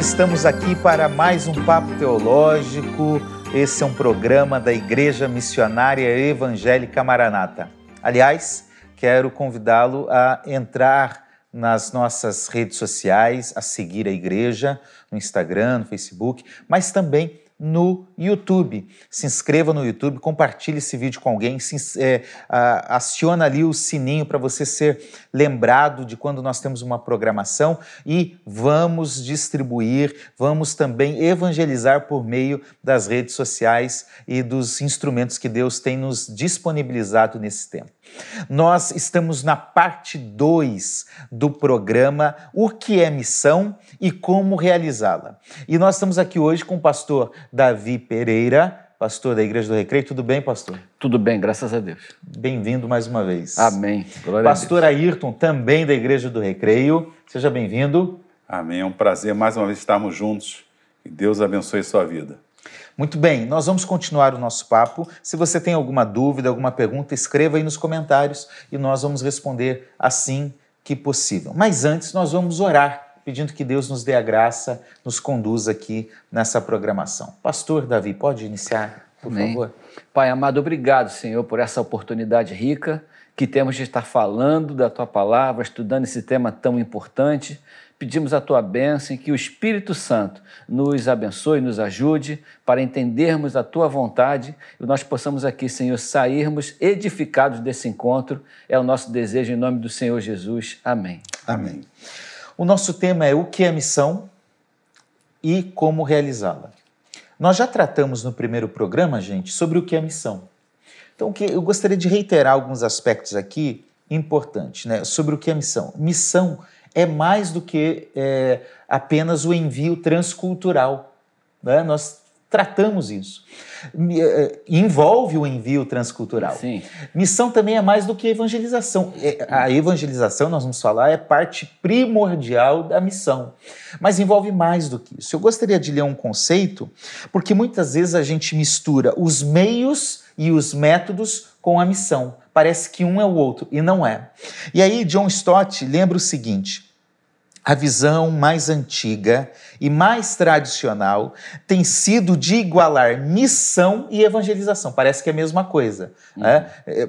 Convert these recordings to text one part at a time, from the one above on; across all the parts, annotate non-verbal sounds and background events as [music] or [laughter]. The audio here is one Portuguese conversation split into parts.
estamos aqui para mais um Papo Teológico. Esse é um programa da Igreja Missionária Evangélica Maranata. Aliás, quero convidá-lo a entrar nas nossas redes sociais, a seguir a igreja no Instagram, no Facebook, mas também no YouTube. Se inscreva no YouTube, compartilhe esse vídeo com alguém, se, é, aciona ali o sininho para você ser lembrado de quando nós temos uma programação e vamos distribuir, vamos também evangelizar por meio das redes sociais e dos instrumentos que Deus tem nos disponibilizado nesse tempo. Nós estamos na parte 2 do programa O que é missão e como realizá-la. E nós estamos aqui hoje com o pastor Davi Pereira, pastor da Igreja do Recreio. Tudo bem, pastor? Tudo bem, graças a Deus. Bem-vindo mais uma vez. Amém. Glória pastor Ayrton, também da Igreja do Recreio. Seja bem-vindo. Amém. É um prazer mais uma vez estarmos juntos. Que Deus abençoe sua vida. Muito bem, nós vamos continuar o nosso papo. Se você tem alguma dúvida, alguma pergunta, escreva aí nos comentários e nós vamos responder assim que possível. Mas antes, nós vamos orar, pedindo que Deus nos dê a graça, nos conduza aqui nessa programação. Pastor Davi, pode iniciar, por Amém. favor? Pai amado, obrigado, Senhor, por essa oportunidade rica que temos de estar falando da tua palavra, estudando esse tema tão importante pedimos a tua bênção e que o Espírito Santo nos abençoe, nos ajude para entendermos a tua vontade e nós possamos aqui, Senhor, sairmos edificados desse encontro. É o nosso desejo em nome do Senhor Jesus. Amém. Amém. O nosso tema é o que é missão e como realizá-la. Nós já tratamos no primeiro programa, gente, sobre o que é missão. Então, eu gostaria de reiterar alguns aspectos aqui importantes, né, sobre o que é missão. Missão é mais do que é, apenas o envio transcultural. Né? Nós tratamos isso. É, envolve o envio transcultural. Sim. Missão também é mais do que evangelização. É, a evangelização, nós vamos falar, é parte primordial da missão. Mas envolve mais do que isso. Eu gostaria de ler um conceito, porque muitas vezes a gente mistura os meios e os métodos com a missão. Parece que um é o outro, e não é. E aí, John Stott lembra o seguinte: a visão mais antiga e mais tradicional tem sido de igualar missão e evangelização. Parece que é a mesma coisa. Uhum. Né? É,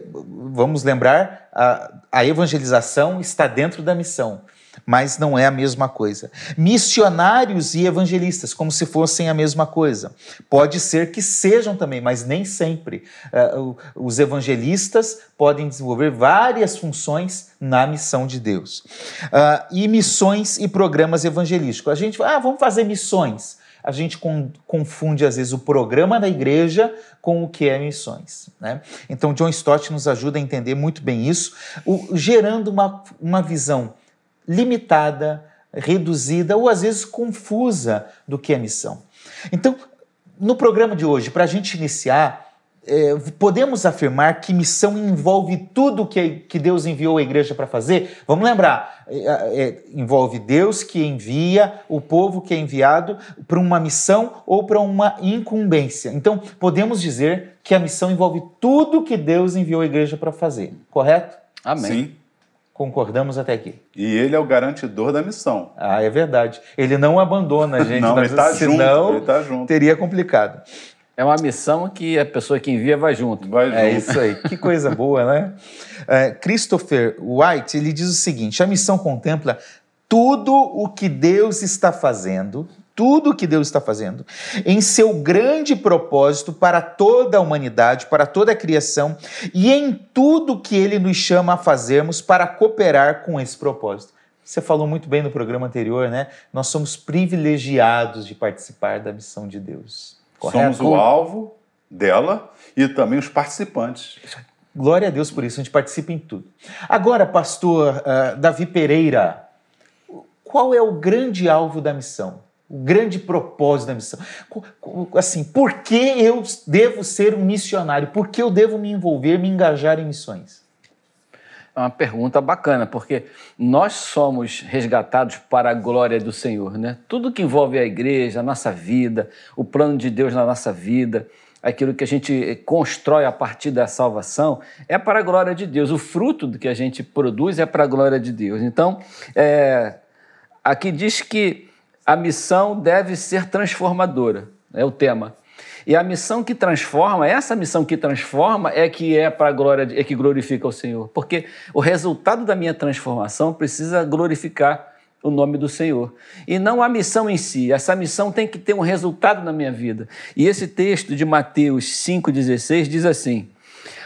vamos lembrar, a, a evangelização está dentro da missão mas não é a mesma coisa. Missionários e evangelistas, como se fossem a mesma coisa. Pode ser que sejam também, mas nem sempre. Uh, os evangelistas podem desenvolver várias funções na missão de Deus. Uh, e missões e programas evangelísticos. A gente fala, ah, vamos fazer missões a gente confunde às vezes o programa da igreja com o que é missões. Né? Então, John Stott nos ajuda a entender muito bem isso, o, gerando uma, uma visão limitada, reduzida ou às vezes confusa do que é missão. Então, no programa de hoje, para a gente iniciar, é, podemos afirmar que missão envolve tudo que, que Deus enviou a igreja para fazer? Vamos lembrar, é, é, envolve Deus que envia o povo que é enviado para uma missão ou para uma incumbência. Então, podemos dizer que a missão envolve tudo que Deus enviou a igreja para fazer, correto? Amém. Sim. Concordamos até aqui. E ele é o garantidor da missão. Ah, é verdade. Ele não abandona a [laughs] gente, não, ele está junto, ele tá junto. teria complicado. É uma missão que a pessoa que envia vai junto. Vai junto. É isso aí. Que coisa [laughs] boa, né? É, Christopher White ele diz o seguinte: a missão contempla tudo o que Deus está fazendo tudo que Deus está fazendo, em seu grande propósito para toda a humanidade, para toda a criação e em tudo que ele nos chama a fazermos para cooperar com esse propósito. Você falou muito bem no programa anterior, né? Nós somos privilegiados de participar da missão de Deus. Correto? Somos o alvo dela e também os participantes. Glória a Deus por isso, a gente participa em tudo. Agora, pastor uh, Davi Pereira, qual é o grande alvo da missão? O grande propósito da missão. Assim, por que eu devo ser um missionário? Por que eu devo me envolver, me engajar em missões? É uma pergunta bacana, porque nós somos resgatados para a glória do Senhor, né? Tudo que envolve a igreja, a nossa vida, o plano de Deus na nossa vida, aquilo que a gente constrói a partir da salvação, é para a glória de Deus. O fruto do que a gente produz é para a glória de Deus. Então, é, aqui diz que a missão deve ser transformadora, é o tema. E a missão que transforma, essa missão que transforma é que é para glória, é que glorifica o Senhor, porque o resultado da minha transformação precisa glorificar o nome do Senhor. E não a missão em si, essa missão tem que ter um resultado na minha vida. E esse texto de Mateus 5,16 diz assim: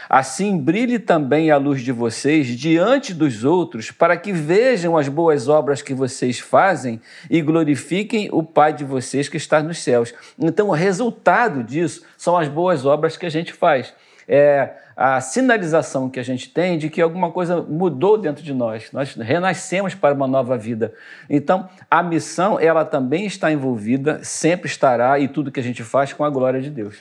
Assim brilhe também a luz de vocês diante dos outros, para que vejam as boas obras que vocês fazem e glorifiquem o Pai de vocês que está nos céus. Então, o resultado disso são as boas obras que a gente faz. É a sinalização que a gente tem de que alguma coisa mudou dentro de nós. Nós renascemos para uma nova vida. Então, a missão, ela também está envolvida, sempre estará, e tudo que a gente faz com a glória de Deus.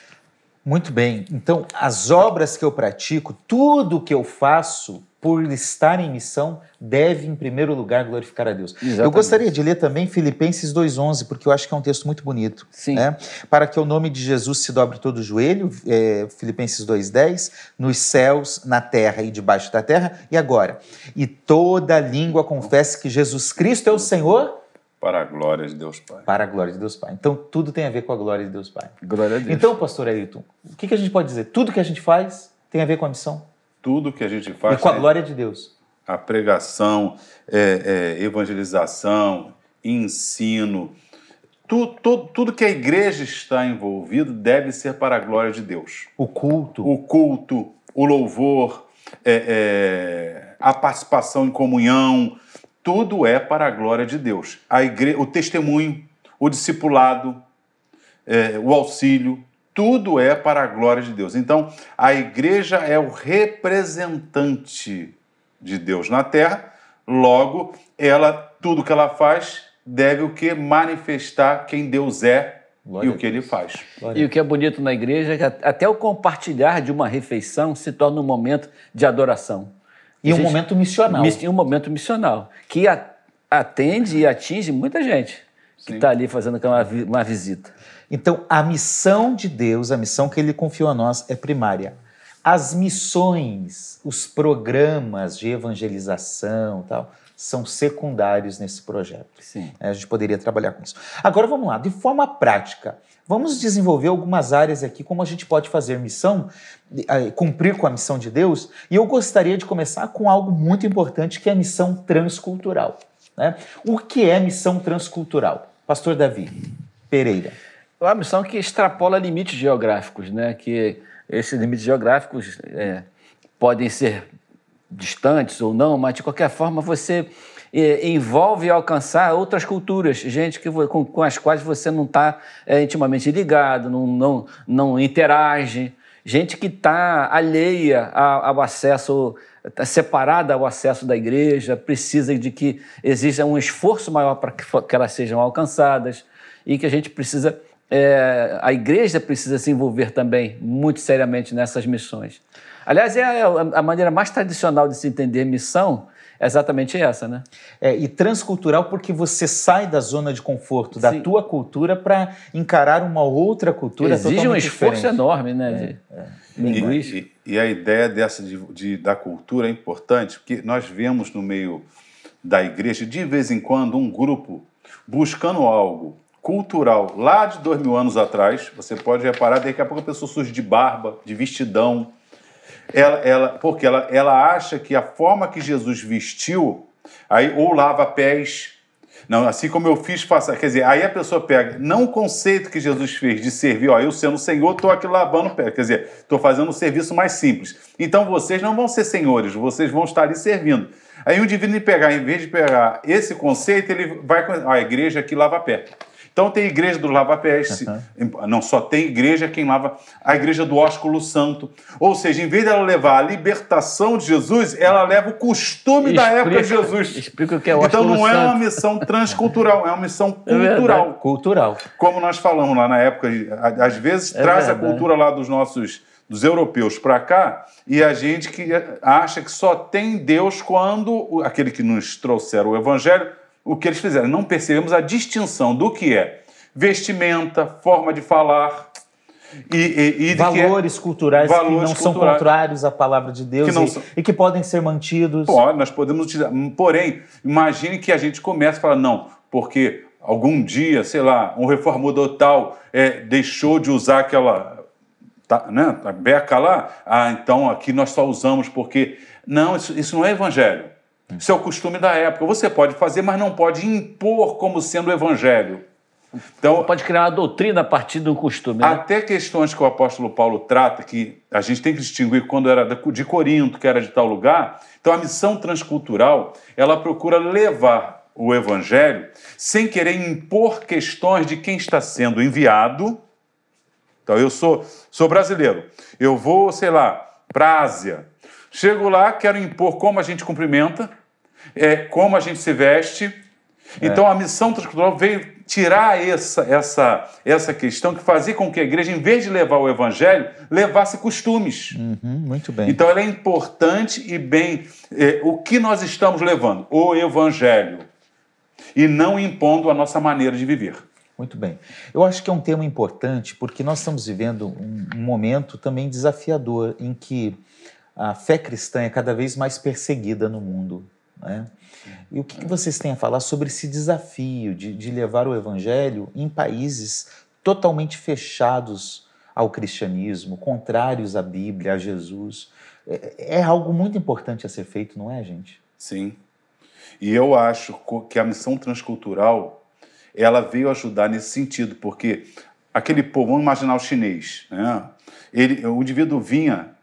Muito bem. Então, as obras que eu pratico, tudo que eu faço por estar em missão, deve, em primeiro lugar, glorificar a Deus. Exatamente. Eu gostaria de ler também Filipenses 2,11, porque eu acho que é um texto muito bonito. Sim. Né? Para que o nome de Jesus se dobre todo o joelho, é, Filipenses 2,10, nos céus, na terra e debaixo da terra, e agora? E toda língua confesse que Jesus Cristo é o Senhor Para a glória de Deus Pai. para a glória de Deus Pai. Então, tudo tem a ver com a glória de Deus Pai. Glória a Deus. Então, pastor Ailton, o que, que a gente pode dizer? Tudo que a gente faz tem a ver com a missão Tudo que a gente e faz, com a glória de Deus. a pregação, é, é, evangelização, ensino, tu, tu- tudo que a igreja está envolvido deve ser para a glória de Deus. O culto. O culto, o louvor, é, é, a participação em comunhão, tudo é para a glória de Deus. A igre... O testemunho, o discipulado, é, o auxílio, tudo é para a glória de Deus. Então, a igreja é o representante de Deus na terra, logo, ela, tudo que ela faz deve o que? Manifestar quem Deus é Glória e o que ele faz. Glória E o que é bonito na igreja é que até o compartilhar de uma refeição se torna um momento de adoração. E um Gente, momento missional. Miss- Um momento missional, que atende e atinge muita gente que está ali fazendo uma visita. Então, a missão de Deus, a missão que ele confiou a nós é primária. As missões, os programas de evangelização e tal, são secundários nesse projeto. Sim. É, A gente poderia trabalhar com isso. Agora vamos lá, de forma prática, vamos desenvolver algumas áreas aqui, como a gente pode fazer missão, eh, cumprir com a missão de Deus, e eu gostaria de começar com algo muito importante, que é a missão transcultural. né? O que é missão transcultural? Pastor Davi Pereira. É uma missão que extrapola limites geográficos, né? Que esses limites geográficos é, podem ser distantes ou não, mas de qualquer forma você é, envolve alcançar outras culturas, gente que, com, com as quais você não está intimamente ligado, não, não, não interage, gente que está alheia ao acesso, tá separada ao acesso da igreja, precisa de que exija um esforço maior para que elas sejam alcançadas e que a gente precisa, é, a igreja precisa se envolver também muito seriamente nessas missões. Aliás, é a, a maneira mais tradicional de se entender missão é exatamente essa, né? É, e transcultural porque você sai da zona de conforto da Sim. tua cultura para encarar uma outra cultura Exige um esforço diferente. enorme, né? de linguística. E, e- e a ideia dessa de, de- da cultura é importante, porque nós vemos no meio da igreja, de vez em quando, um grupo buscando algo cultural lá de dois mil anos atrás. Você pode reparar, daqui a pouco a pessoa surge de barba, de vestidão. Ela, ela, porque ela, ela acha que a forma que Jesus vestiu, aí ou lava pés, não, assim como eu fiz passar. Quer dizer, aí a pessoa pega, não o conceito que Jesus fez de servir, ó, eu sendo Senhor, estou aqui lavando pé. Quer dizer, estou fazendo um serviço mais simples. Então vocês não vão ser senhores, vocês vão estar ali servindo. Aí o divino pegar, em vez de pegar esse conceito, ele vai ó, a igreja aqui lava pé. Então tem a igreja do lava-pés, se- não só tem igreja quem lava, a igreja do ósculo santo. Ou seja, em vez dela levar a libertação de Jesus, ela leva o costume da época de Jesus. Explica o que é o Então não é uma missão transcultural, é uma missão [laughs] É cultural. Cultural. Como nós falamos lá na época, a- às vezes É traz a verdade. cultura lá dos nossos dos europeus para cá e a gente que acha que só tem Deus quando aquele que nos trouxeram o evangelho, o que eles fizeram. Não percebemos a distinção do que é vestimenta, forma de falar e, e- e é- Valores culturais Valores que não são culturais. contrários à palavra de Deus Que e, são- e que podem ser mantidos. Pode, nós podemos utilizar. Porém, imagine que a gente comece a falar, não, porque algum dia, sei lá, um reformador tal é, deixou de usar aquela tá, né, a beca lá, ah, então aqui nós só usamos porque. Não, isso, isso não é evangelho. Isso é o costume da época. Você pode fazer, mas não pode impor como sendo o evangelho. Então, pode criar uma doutrina a partir do costume. Né? Até questões que o apóstolo Paulo trata, que a gente tem que distinguir quando era de Corinto, que era de tal lugar. Então, a missão transcultural, ela procura levar o evangelho sem querer impor questões de quem está sendo enviado. Então, eu sou, sou brasileiro, eu vou, sei lá, para a Ásia. Chego lá, quero impor como a gente cumprimenta, é, como a gente se veste. É. Então, a missão transcultural veio tirar essa, essa, essa questão que fazia com que a igreja, em vez de levar o evangelho, levasse costumes. Uhum, muito bem. Então ela é importante e bem. É, o que nós estamos levando? O evangelho. E não impondo a nossa maneira de viver. Muito bem. Eu acho que é um tema importante porque nós estamos vivendo um, um momento também desafiador em que a fé cristã é cada vez mais perseguida no mundo. Né? E o que, que vocês têm a falar sobre esse desafio de, de levar o evangelho em países totalmente fechados ao cristianismo, contrários à Bíblia, a Jesus? É, é algo muito importante a ser feito, não é, gente? Sim. E eu acho que a missão transcultural ela veio ajudar nesse sentido, porque aquele povo, vamos imaginar o chinês, né? Ele, o indivíduo vinha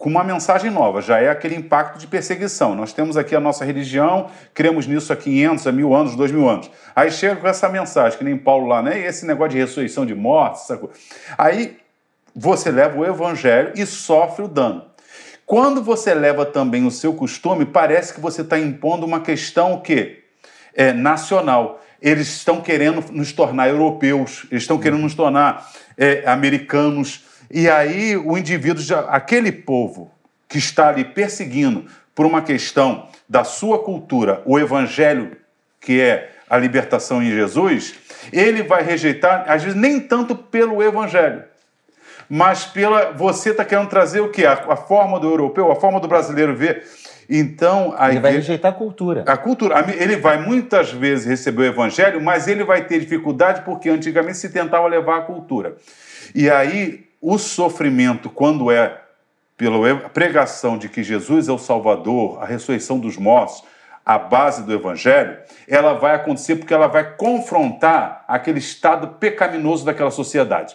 com uma mensagem nova, já é aquele impacto de perseguição. Nós temos aqui a nossa religião, cremos nisso há 500, há mil anos, dois mil anos. Aí chega com essa mensagem, que nem Paulo lá, né? Esse negócio de ressurreição de mortes, sacou? Aí você leva o evangelho e sofre o dano. Quando você leva também o seu costume, parece que você está impondo uma questão o? É, nacional. Eles estão querendo nos tornar europeus, eles estão querendo nos tornar é, americanos, e aí o indivíduo, já, aquele povo que está ali perseguindo por uma questão da sua cultura, o evangelho, que é a libertação em Jesus, ele vai rejeitar, às vezes nem tanto pelo evangelho, mas pela você está querendo trazer o que a, a, forma do europeu, a forma do brasileiro ver. Então ele vai rejeitar a cultura. A cultura, ele vai muitas vezes receber o evangelho, mas ele vai ter dificuldade porque antigamente se tentava levar a cultura. E aí o sofrimento, quando é pela pregação de que Jesus é o Salvador, a ressurreição dos mortos, a base do Evangelho, ela vai acontecer porque ela vai confrontar aquele estado pecaminoso daquela sociedade.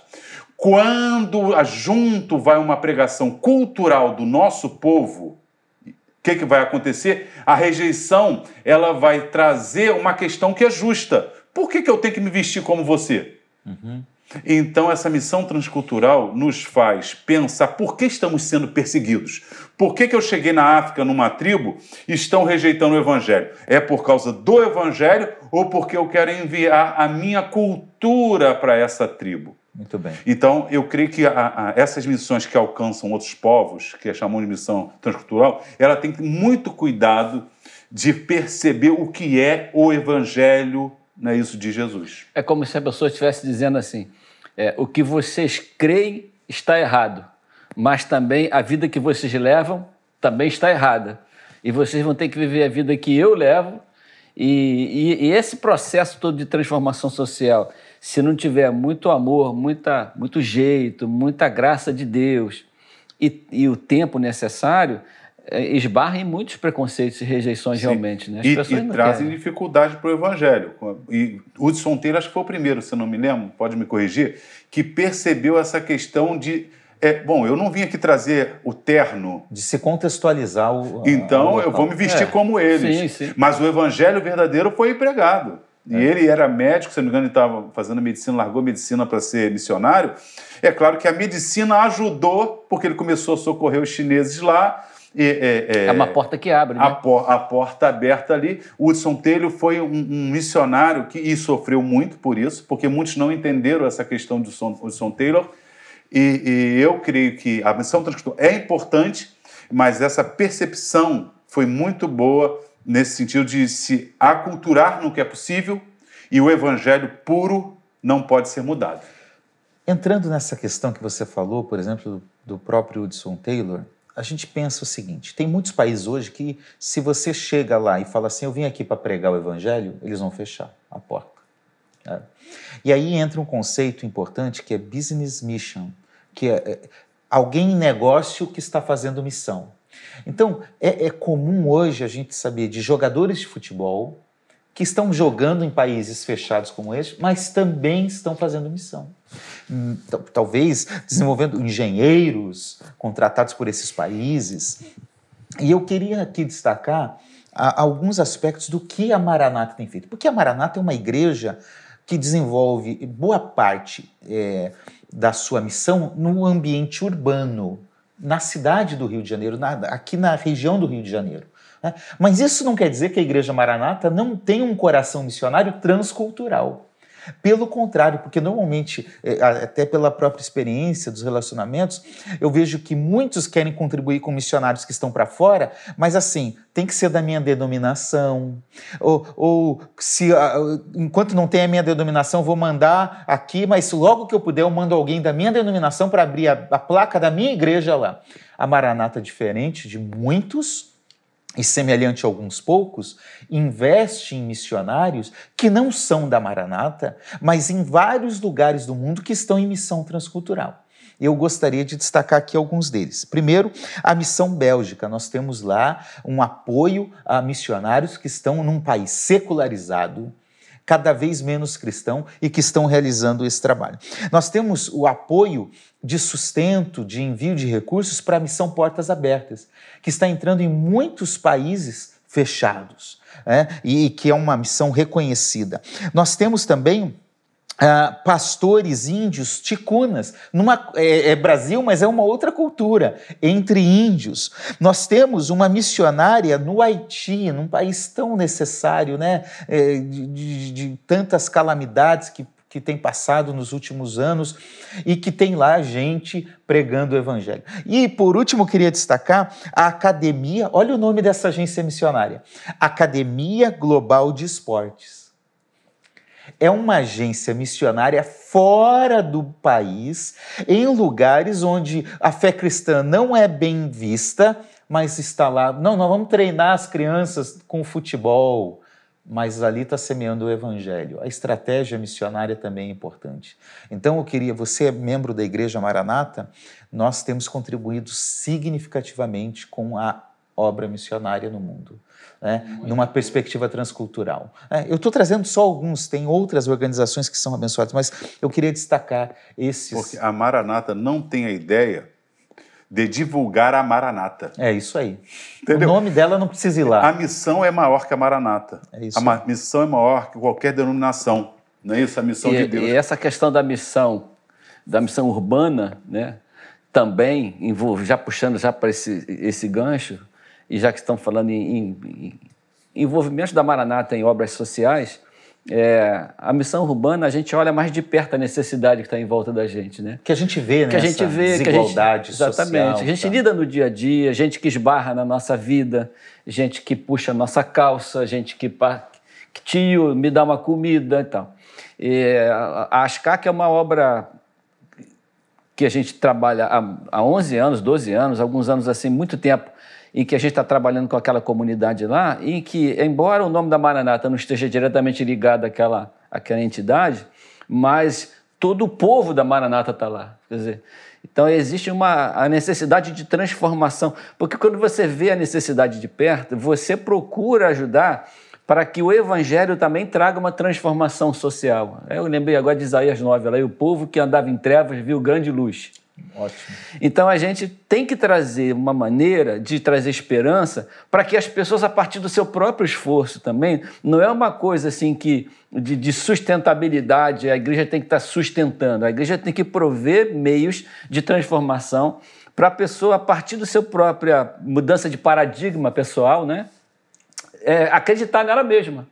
Quando junto vai uma pregação cultural do nosso povo, o que, que vai acontecer? A rejeição ela vai trazer uma questão que é justa. Por que, que eu tenho que me vestir como você? Uhum. Então, essa missão transcultural nos faz pensar por que estamos sendo perseguidos. Por que, que eu cheguei na África numa tribo e estão rejeitando o Evangelho? É por causa do Evangelho ou porque eu quero enviar a minha cultura para essa tribo? Muito bem. Então, eu creio que a, a, essas missões que alcançam outros povos, que é chamamos de missão transcultural, ela tem muito cuidado de perceber o que é o Evangelho não é isso de Jesus. É como se a pessoa estivesse dizendo assim: é, o que vocês creem está errado, mas também a vida que vocês levam também está errada. E vocês vão ter que viver a vida que eu levo. E, e, e esse processo todo de transformação social, se não tiver muito amor, muita, muito jeito, muita graça de Deus e, e o tempo necessário, esbarra em muitos preconceitos e rejeições Sim. realmente. Né? As e, e trazem querem. dificuldade para o evangelho. E Hudson Taylor, acho que foi o primeiro, se não me lembro, pode me corrigir, que percebeu essa questão de. É, bom, eu não vim aqui trazer o terno. De se contextualizar o. Então, eu vou me vestir é. como eles. Sim, sim. Mas o evangelho verdadeiro foi pregado. E é. ele era médico, se não me engano, ele estava fazendo medicina, largou a medicina para ser missionário. É claro que a medicina ajudou, porque ele começou a socorrer os chineses lá é, é, é, uma porta que abre, né? A, por, a porta aberta ali. O Hudson Taylor foi um, um, missionário que e sofreu muito por isso, porque muitos não entenderam essa questão do Hudson Taylor. E, e, eu creio que a missão transcultural é importante, mas essa percepção foi muito boa nesse sentido de se aculturar no que é possível e o evangelho puro não pode ser mudado. Entrando nessa questão que você falou, por exemplo, do próprio Hudson Taylor, a gente pensa o seguinte: tem muitos países hoje que, se você chega lá e fala assim, eu vim aqui para pregar o evangelho, eles vão fechar a porta. É. E aí entra um conceito importante que é business mission, que é, é alguém em negócio que está fazendo missão. Então, é, é comum hoje a gente saber de jogadores de futebol que estão jogando em países fechados como este, mas também estão fazendo missão. Hum, talvez desenvolvendo engenheiros contratados por esses países. E eu queria aqui destacar alguns aspectos do que a Maranata tem feito. Porque a Maranata é uma igreja que desenvolve boa parte é, da sua missão no ambiente urbano, na cidade do Rio de Janeiro, na, aqui na região do Rio de Janeiro. Né? Mas isso não quer dizer que a Igreja Maranata não tem um coração missionário transcultural. Pelo contrário, porque normalmente, é, até pela própria experiência dos relacionamentos, eu vejo que muitos querem contribuir com missionários que estão para fora, mas assim, tem que ser da minha denominação. Ou, ou se enquanto não tem a minha denominação, vou mandar aqui, mas logo que eu puder, eu mando alguém da minha denominação para abrir a, a placa da minha igreja lá. A Maranata, diferente de muitos, e semelhante a alguns poucos, investe em missionários que não são da Maranata, mas em vários lugares do mundo que estão em missão transcultural. Eu gostaria de destacar aqui alguns deles. Primeiro, a missão Bélgica. Nós temos lá um apoio a missionários que estão num país secularizado, cada vez menos cristão e que estão realizando esse trabalho. Nós temos o apoio de sustento, de envio de recursos para a missão Portas Abertas, que está entrando em muitos países fechados né? e que é uma missão reconhecida. Nós temos também Uh, pastores índios ticunas. Numa, é, é, Brasil, mas é uma outra cultura, entre índios. Nós temos uma missionária no Haiti, num país tão necessário, né, é, de, de, de, tantas calamidades que, que tem passado nos últimos anos e que tem lá gente pregando o evangelho. E, por último, queria destacar a academia, olha o nome dessa agência missionária: Academia Global de Esportes é uma agência missionária fora do país, em lugares onde a fé cristã não é bem vista, mas está lá. Não, nós vamos treinar as crianças com futebol, mas ali está semeando o evangelho. A estratégia missionária também é importante. Então eu queria, você é membro da Igreja Maranata, nós temos contribuído significativamente com a obra missionária no mundo né, numa perspectiva transcultural. É, eu estou trazendo só alguns, tem outras organizações que são abençoadas, mas eu queria destacar esses. Porque a Maranata não tem a ideia de divulgar a Maranata. É isso aí. Entendeu? O nome dela não precisa ir lá. A missão é maior que a Maranata. É isso. A missão é maior que qualquer denominação. Não é isso? A missão e, de Deus. E essa questão da missão, da missão urbana, né? Também envolve, já puxando já para esse, esse gancho, e já que estão falando em, em, em envolvimento da Maranata em obras sociais, é, a missão urbana a gente olha mais de perto a necessidade que está em volta da gente, né? Que a gente vê, né? Que a gente vê, desigualdade que a gente, exatamente. Social, a gente tá. lida no dia a dia, gente que esbarra na nossa vida, gente que puxa a nossa calça, gente que, que tio me dá uma comida e tal. E a ASCAC é uma obra que a gente trabalha há, há 11 anos, 12 anos, alguns anos assim, muito tempo em que a gente está trabalhando com aquela comunidade lá, e que, embora o nome da Maranata não esteja diretamente ligado àquela, àquela entidade, mas todo o povo da Maranata está lá. Quer dizer, então existe uma a necessidade de transformação, porque quando você vê a necessidade de perto, você procura ajudar para que o evangelho também traga uma transformação social. Eu lembrei agora de Isaías 9, lá, e o povo que andava em trevas viu grande luz. Ótimo. Então a gente tem que trazer uma maneira de trazer esperança para que as pessoas, a partir do seu próprio esforço também, não é uma coisa assim que de, de sustentabilidade, a igreja tem que estar sustentando, a igreja tem que prover meios de transformação para a pessoa, a partir do seu própria mudança de paradigma pessoal, né? É, acreditar nela mesma.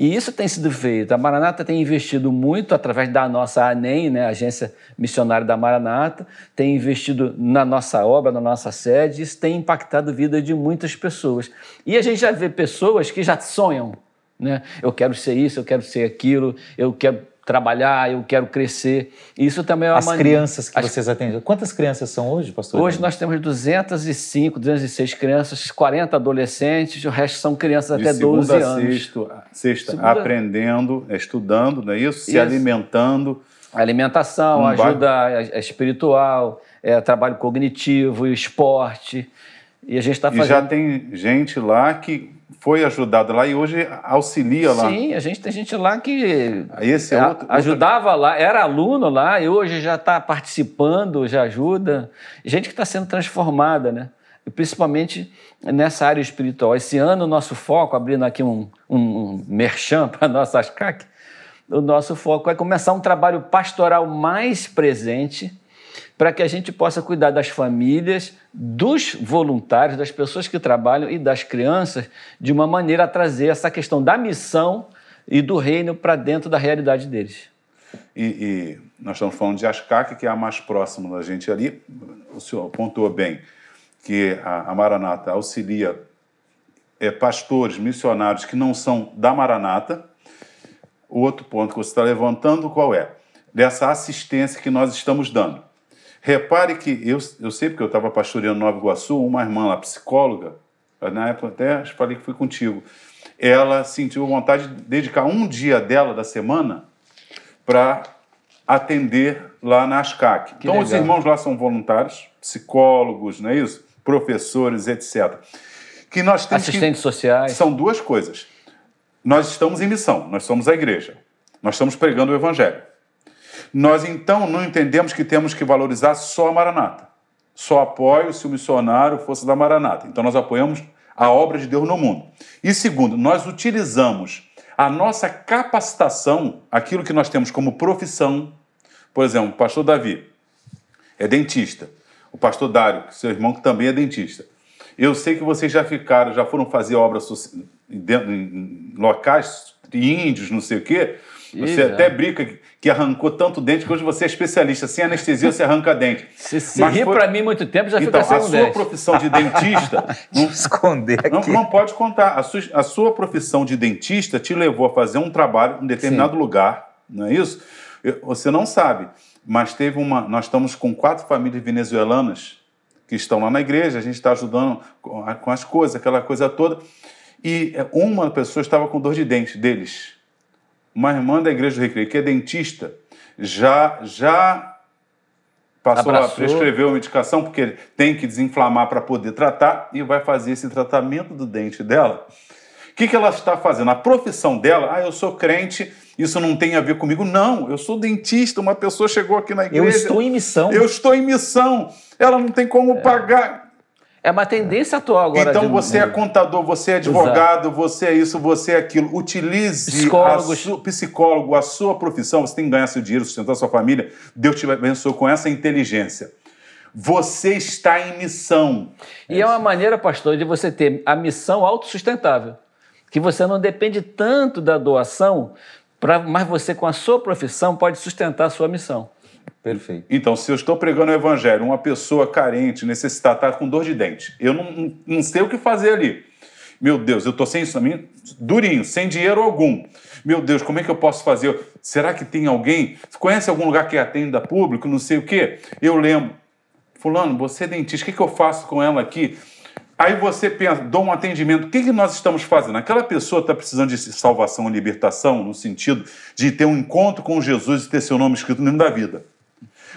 E isso tem sido feito. A Maranata tem investido muito através da nossa ANEM, né, Agência Missionária da Maranata, tem investido na nossa obra, na nossa sede, isso tem impactado a vida de muitas pessoas. E a gente já vê pessoas que já sonham, né? Eu quero ser isso, eu quero ser aquilo, eu quero trabalhar, eu quero crescer. Isso também é uma As maneira- crianças que As- vocês atendem. Quantas crianças são hoje, pastor? Hoje nós temos 205, 206 crianças, 40 adolescentes, o resto são crianças De até 12 segunda a anos. sexto- sexta, Segunda- aprendendo, estudando, não é isso? Se Isso. alimentando. Alimentação, Um ajuda é, é espiritual, é, trabalho cognitivo, esporte. E a gente está E fazendo. já tem gente lá que foi ajudada lá e hoje auxilia lá. Sim, a gente tem gente lá que Esse é outro, ajudava lá, era aluno lá e hoje já está participando, já ajuda. Gente que está sendo transformada, né? E principalmente nessa área espiritual. Esse ano, o nosso foco, abrindo aqui um, um, um merchan para a nossa [laughs] ASCAC, o nosso foco é começar um trabalho pastoral mais presente para que a gente possa cuidar das famílias, dos voluntários, das pessoas que trabalham e das crianças, de uma maneira a trazer essa questão da missão e do reino para dentro da realidade deles. E, e nós estamos falando de Ascaque, que é a mais próxima da gente ali. O senhor pontuou bem que a, a Maranata auxilia é, pastores, missionários que não são da Maranata. O outro ponto que você está levantando, qual é? Dessa assistência que nós estamos dando. Repare que eu, eu sei, porque eu estava pastoreando Nova Iguaçu, uma irmã lá, psicóloga, na época até que falei que fui contigo, ela sentiu vontade de dedicar um dia dela da semana para atender lá na ASCAC. Que então, os legal. irmãos lá são voluntários, psicólogos, não é isso? Professores, etc. Que nós temos que- Assistentes sociais. são duas coisas. Nós estamos em missão, nós somos a igreja. Nós estamos pregando o evangelho. Nós então não entendemos que temos que valorizar só a Maranata. Só apoio se o missionário fosse da Maranata. Então nós apoiamos a obra de Deus no mundo. E segundo, nós utilizamos a nossa capacitação, aquilo que nós temos como profissão. Por exemplo, o pastor Davi é dentista. O pastor Dário, seu irmão, que também é dentista. Eu sei que vocês já ficaram, já foram fazer obras em, locais, índios, não sei o quê. Você Ih, até brinca que- que arrancou tanto dente que hoje você é especialista. Sem anestesia, você arranca dente. Se, se Mas rir foi- para mim muito tempo, já Então, fica a sem um sua 10. profissão de dentista [laughs] Deixa eu esconder não, aqui. não pode contar. A sua, a sua profissão de dentista te levou a fazer um trabalho em determinado lugar, não é isso? Eu- Você não sabe, mas teve uma. Nós estamos com quatro famílias venezuelanas que estão lá na igreja, a gente está ajudando com, a- com as coisas, aquela coisa toda. E é, uma pessoa estava com dor de dente deles. Uma irmã da igreja do Recreio, que é dentista, já, já passou a Abraçou. prescrever a medicação, porque tem que desinflamar para poder tratar, e vai fazer esse tratamento do dente dela. O que, que ela está fazendo? A profissão dela, ah, eu sou crente, isso não tem a ver comigo. Não, eu sou dentista, uma pessoa chegou aqui na igreja. Eu estou em missão. Eu estou em missão. Ela não tem como pagar. É uma tendência atual agora. então de- você é contador, você é advogado, você é isso, você é aquilo. Utilize Psicólogos. a sua, psicólogo, a sua profissão. Você tem que ganhar seu dinheiro, sustentar sua família. Deus te abençoe com essa inteligência. Você está em missão. E é uma maneira, pastor, de você ter a missão autossustentável. Que você não depende tanto da doação, pra, mas você, com a sua profissão, pode sustentar a sua missão. Perfeito. Então, se eu estou pregando o evangelho, uma pessoa carente, necessitada, está com dor de dente, eu não, não, sei o que fazer ali. Meu Deus, eu estou sem isso, durinho, sem dinheiro algum. Meu Deus, como é que eu posso fazer? Será que tem alguém? Você conhece algum lugar que atenda público, não sei o quê? Eu lembro. Fulano, você é dentista, o que, que eu faço com ela aqui? Aí você pensa, dou um atendimento, o que, que nós estamos fazendo? Aquela pessoa está precisando de salvação e libertação, no sentido de ter um encontro com Jesus e ter seu nome escrito no livro da vida.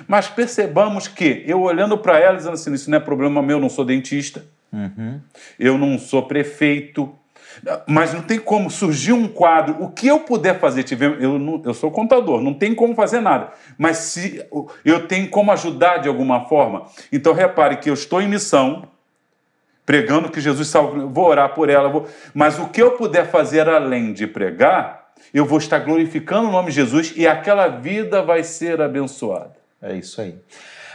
Mas percebamos que, eu olhando para ela, dizendo assim, isso não é problema meu, eu não sou dentista, eu não sou prefeito, mas não tem como surgir um quadro. O que eu puder fazer, tiver, eu, não- eu sou contador, não tem como fazer nada. Mas se eu tenho como ajudar de alguma forma. Então repare que eu estou em missão, pregando que Jesus salva, vou orar por ela, vou- mas o que eu puder fazer além de pregar, eu vou estar glorificando o nome de Jesus e aquela vida vai ser abençoada. É isso aí.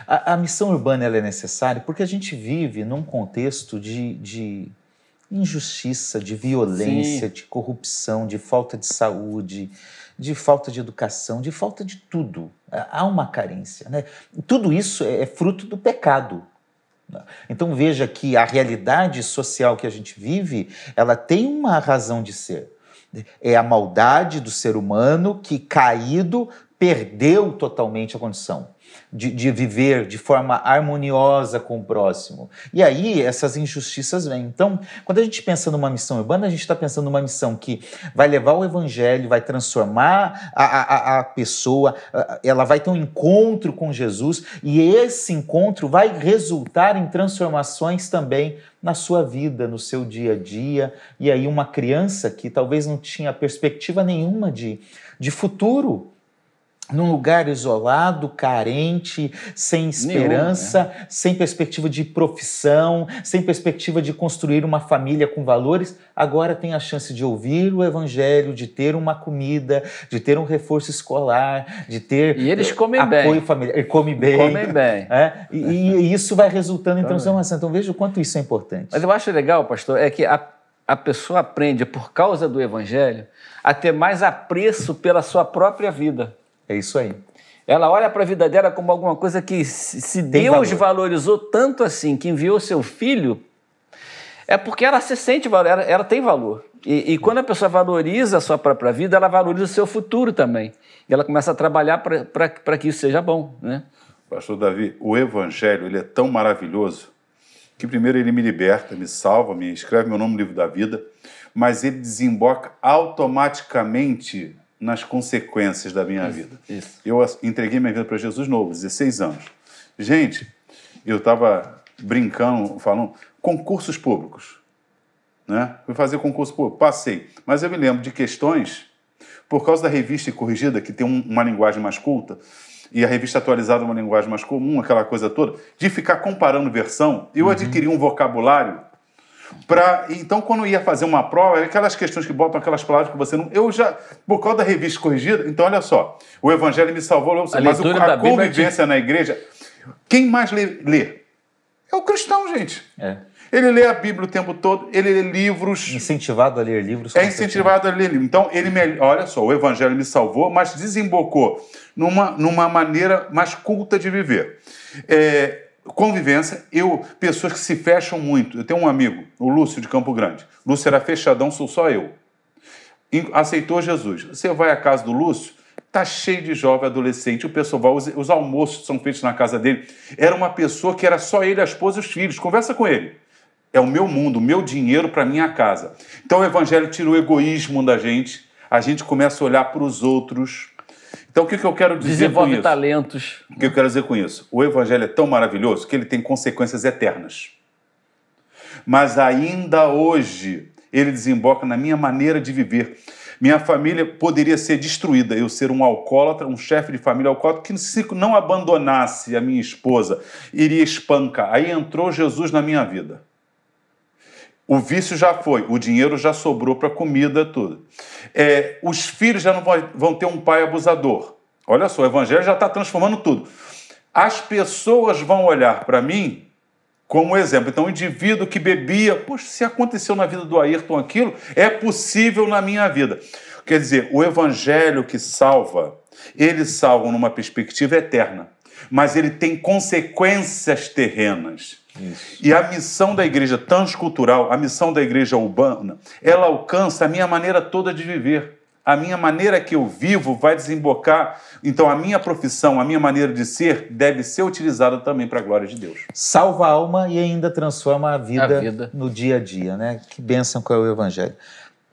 A, a missão urbana é necessária porque a gente vive num contexto de, de injustiça, de violência, Sim. de corrupção, de falta de saúde, de falta de educação, de falta de tudo. Há uma carência. Né? Tudo isso é, é fruto do pecado. Então veja que a realidade social que a gente vive, ela tem uma razão de ser. É a maldade do ser humano que, caído, perdeu totalmente a condição de, de, viver de forma harmoniosa com o próximo. E aí essas injustiças vêm. Então, quando a gente pensa numa missão urbana, a gente está pensando numa missão que vai levar o evangelho, vai transformar a, a, a pessoa, ela vai ter um encontro com Jesus e esse encontro vai resultar em transformações também na sua vida, no seu dia a dia. E aí, uma criança que talvez não tinha perspectiva nenhuma de, de futuro num lugar isolado, carente, sem esperança, Nenhum, né? sem perspectiva de profissão, sem perspectiva de construir uma família com valores, agora tem a chance de ouvir o evangelho, de ter uma comida, de ter um reforço escolar, de ter e eles comem apoio bem. familiar, ele come bem, comem bem, [laughs] é? e, e, isso vai resultando em transformação. Então veja o quanto isso é importante. Mas eu acho legal, pastor, é que a, a pessoa aprende por causa do evangelho a ter mais apreço pela sua própria vida. É isso aí. Ela olha para a vida dela como alguma coisa que, se Deus valor. valorizou tanto assim, que enviou seu filho, é porque ela se sente valor, ela, ela tem valor. E, e, quando a pessoa valoriza a sua própria vida, ela valoriza o seu futuro também. E ela começa a trabalhar para que isso seja bom. Né? Pastor Davi, o Evangelho ele é tão maravilhoso que, primeiro, ele me liberta, me salva, me escreve meu nome no livro da vida, mas ele desemboca automaticamente nas consequências da minha isso, vida. Isso. Eu entreguei minha vida para Jesus novo, 16 anos. Gente, eu estava brincando, falando, concursos públicos. Né? Fui fazer concurso público, passei. Mas eu me lembro de questões, por causa da revista corrigida, que tem um, uma linguagem mais culta, e a revista atualizada uma linguagem mais comum, aquela coisa toda, de ficar comparando versão, eu uhum. adquiri um vocabulário Pra, então, quando ia fazer uma prova, aquelas questões que botam aquelas palavras que você não. Eu já, por causa da revista corrigida, então olha só, o Evangelho me salvou, mas o, a convivência na igreja. Quem mais lê, lê? É o cristão, gente. É. Ele lê a Bíblia o tempo todo, ele lê livros. Incentivado a ler livros. É incentivado a ler livros. Então, ele me, olha só, o Evangelho me salvou, mas desembocou numa, numa maneira mais culta de viver. É, convivência, eu, pessoas que se fecham muito. Eu tenho um amigo, o Lúcio de Campo Grande. Lúcio era fechadão, sou só eu. Aceitou Jesus. Você vai à casa do Lúcio, tá cheio de jovem adolescente, o pessoal os, os almoços são feitos na casa dele. Era uma pessoa que era só ele, a esposa e os filhos. Conversa com ele. É o meu mundo, o meu dinheiro para minha casa. Então o evangelho tira o egoísmo da gente, a gente começa a olhar para os outros, então, o que, que eu quero dizer Desenvolve com isso? talentos. O que eu quero dizer com isso? O Evangelho é tão maravilhoso que ele tem consequências eternas. Mas ainda hoje, ele desemboca na minha maneira de viver. Minha família poderia ser destruída, eu ser um alcoólatra, um chefe de família alcoólatra, que se não abandonasse a minha esposa, iria espancar. Aí entrou Jesus na minha vida. O vício já foi, o dinheiro já sobrou para comida, tudo. É, os filhos já não vão ter um pai abusador. Olha só, o evangelho já está transformando tudo. As pessoas vão olhar para mim como exemplo. Então, o indivíduo que bebia, poxa, se aconteceu na vida do Ayrton aquilo, é possível na minha vida. Quer dizer, o evangelho que salva, ele salva numa perspectiva eterna, mas ele tem consequências terrenas. Isso. E a missão da igreja transcultural, a missão da igreja urbana, ela alcança a minha maneira toda de viver. A minha maneira que eu vivo vai desembocar. Então, a minha profissão, a minha maneira de ser, deve ser utilizada também para a glória de Deus. Salva a alma e ainda transforma a vida, a vida. no dia a dia, né? Que bênção que é o Evangelho.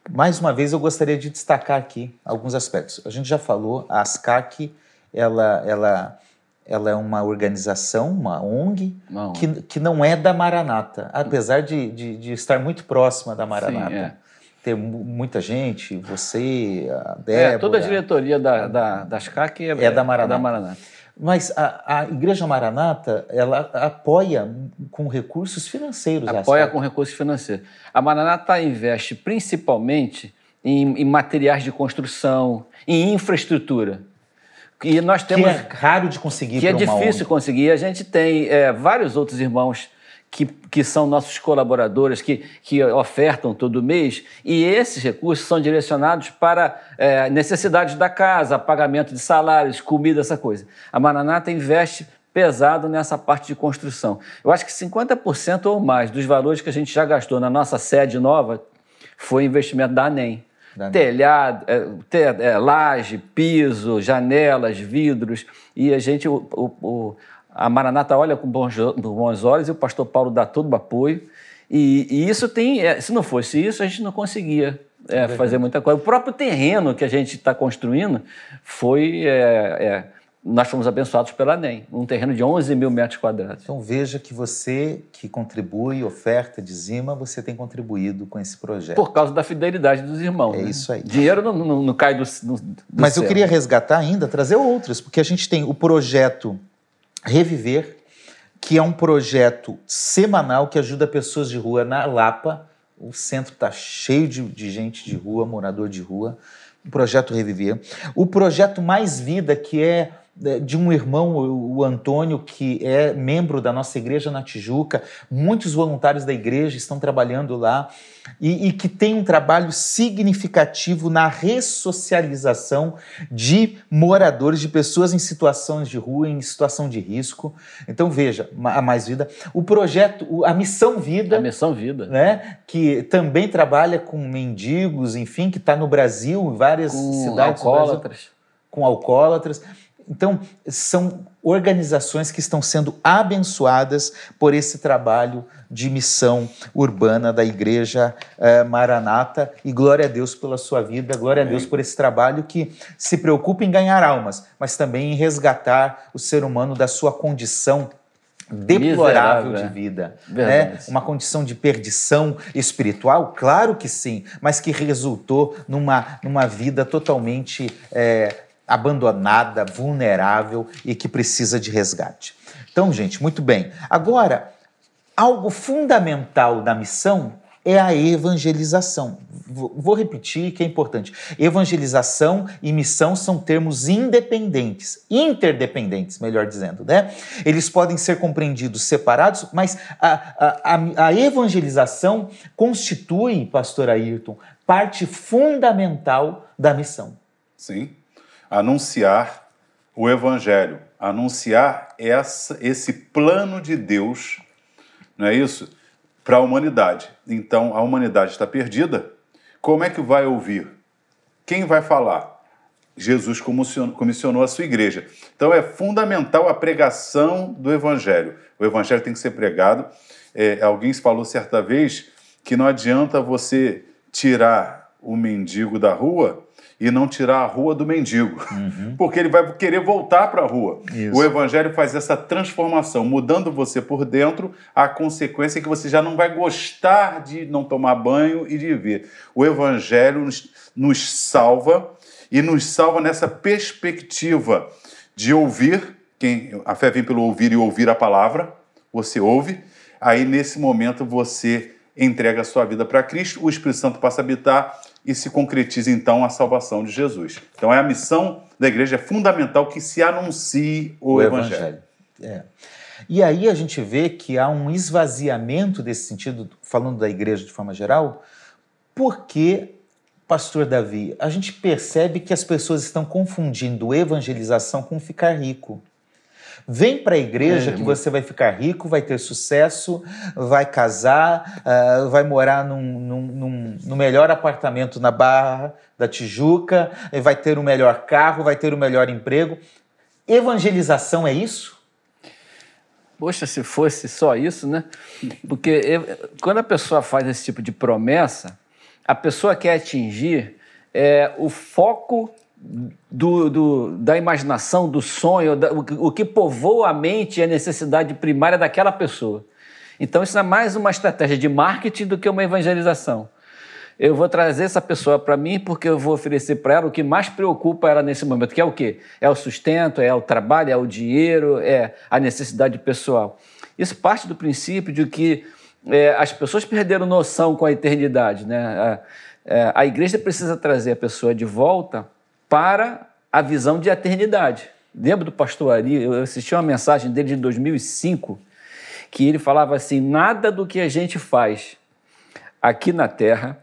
Mais uma vez, eu gostaria de destacar aqui alguns aspectos. A gente já falou, a ASCAC, ela, ela ela é uma organização, uma ONG. Que, que não é da Maranata, apesar de, de, de estar muito próxima da Maranata. Sim, é. Ter muita gente, você, a Débora... É, toda a diretoria da, da, das CAC é, é, da Maranata. É da Maranata. Mas a, a, Igreja Maranata, ela apoia com recursos financeiros. Apoia com recursos financeiros. A Maranata investe principalmente em, em materiais de construção, em infraestrutura. E nós temos. Que é raro de conseguir. Que é difícil ONG. conseguir. A gente tem é, vários outros irmãos que, que são nossos colaboradores, que, que ofertam todo mês, e esses recursos são direcionados para é, necessidades da casa, pagamento de salários, comida, essa coisa. A Maranata investe pesado nessa parte de construção. Eu acho que 50% ou mais dos valores que a gente já gastou na nossa sede nova foi investimento da ANEM telhado, é, te, é, laje, piso, janelas, vidros, e a gente, o, o, a Maranata olha com bons, bons olhos e o pastor Paulo dá todo o apoio. E, e isso tem, é, se não fosse isso, a gente não conseguia é, fazer muita coisa. O próprio terreno que a gente está construindo foi. Nós fomos abençoados pela NEM, um terreno de 11 mil metros quadrados. Então veja que você que contribui, oferta, dizima, você tem contribuído com esse projeto. Por causa da fidelidade dos irmãos. É né? isso aí. Dinheiro não, não, não cai do, do Mas céu. eu queria resgatar ainda, trazer outros, porque a gente tem o projeto Reviver, que é um projeto semanal que ajuda pessoas de rua na Lapa. O centro está cheio de, de gente de rua, morador de rua. O projeto Reviver. O projeto Mais Vida, que é de um irmão, o Antônio, que é membro da nossa igreja na Tijuca. Muitos voluntários da igreja estão trabalhando lá e, e, que tem um trabalho significativo na ressocialização de moradores, de pessoas em situações de rua, em situação de risco. Então, veja, a Mais Vida. O projeto, a Missão Vida. A Missão Vida. Né, que também trabalha com mendigos, enfim, que está no Brasil, em várias com cidades. Alcoólatras. Brasil, com alcoólatras. Então, são organizações que estão sendo abençoadas por esse trabalho de missão urbana da Igreja eh, Maranata. E glória a Deus pela sua vida, glória a Deus por esse trabalho que se preocupa em ganhar almas, mas também em resgatar o ser humano da sua condição deplorável Miserável, de é. vida, Verdade. né? Uma condição de perdição espiritual, claro que sim, mas que resultou numa, numa vida totalmente eh, abandonada, vulnerável e que precisa de resgate. Então, gente, muito bem. Agora, algo fundamental da missão é a evangelização. Vou repetir que é importante. Evangelização e missão são termos independentes, interdependentes, melhor dizendo, né? Eles podem ser compreendidos separados, mas a, a, a evangelização constitui, pastor Ayrton, parte fundamental da missão. Sim anunciar o Evangelho, anunciar essa, esse plano de Deus, não é isso? Para a humanidade. Então, a humanidade está perdida. Como é que vai ouvir? Quem vai falar? Jesus comissionou a sua igreja. Então, é fundamental a pregação do Evangelho. O Evangelho tem que ser pregado. É, alguém falou certa vez que não adianta você tirar o mendigo da rua e não tirar a rua do mendigo, uhum. [laughs] porque ele vai querer voltar para a rua. Isso. O evangelho faz essa transformação, mudando você por dentro, a consequência é que você já não vai gostar de não tomar banho e de ver. O evangelho nos, nos salva e nos salva nessa perspectiva de ouvir, quem a fé vem pelo ouvir e ouvir a palavra, você ouve, aí nesse momento você entrega a sua vida para Cristo, o Espírito Santo passa a habitar e se concretiza então a salvação de Jesus. Então é a missão da igreja é fundamental que se anuncie o, o evangelho. evangelho. É. E aí a gente vê que há um esvaziamento desse sentido, falando da igreja de forma geral, porque, pastor Davi, a gente percebe que as pessoas estão confundindo evangelização com ficar rico. Vem para a igreja é, que você vai ficar rico, vai ter sucesso, vai casar, uh, vai morar num, num, num, no melhor apartamento na Barra da Tijuca, vai ter o melhor carro, vai ter o melhor emprego. Evangelização é isso? Poxa, se fosse só isso, né? Porque quando a pessoa faz esse tipo de promessa, a pessoa quer atingir é, o foco do, do, da imaginação, do sonho, da, o, que povoa a mente e a necessidade primária daquela pessoa. Então, isso é mais uma estratégia de marketing do que uma evangelização. Eu vou trazer essa pessoa para mim porque eu vou oferecer para ela o que mais preocupa ela nesse momento, que é o quê? É o sustento, é o trabalho, é o dinheiro, é a necessidade pessoal. Isso parte do princípio de que é, as pessoas perderam noção com a eternidade. Né? A, é, a igreja precisa trazer a pessoa de volta para a visão de eternidade. Lembro do pastor Ari, eu assisti uma mensagem dele de 2005, que ele falava assim: nada do que a gente faz aqui na Terra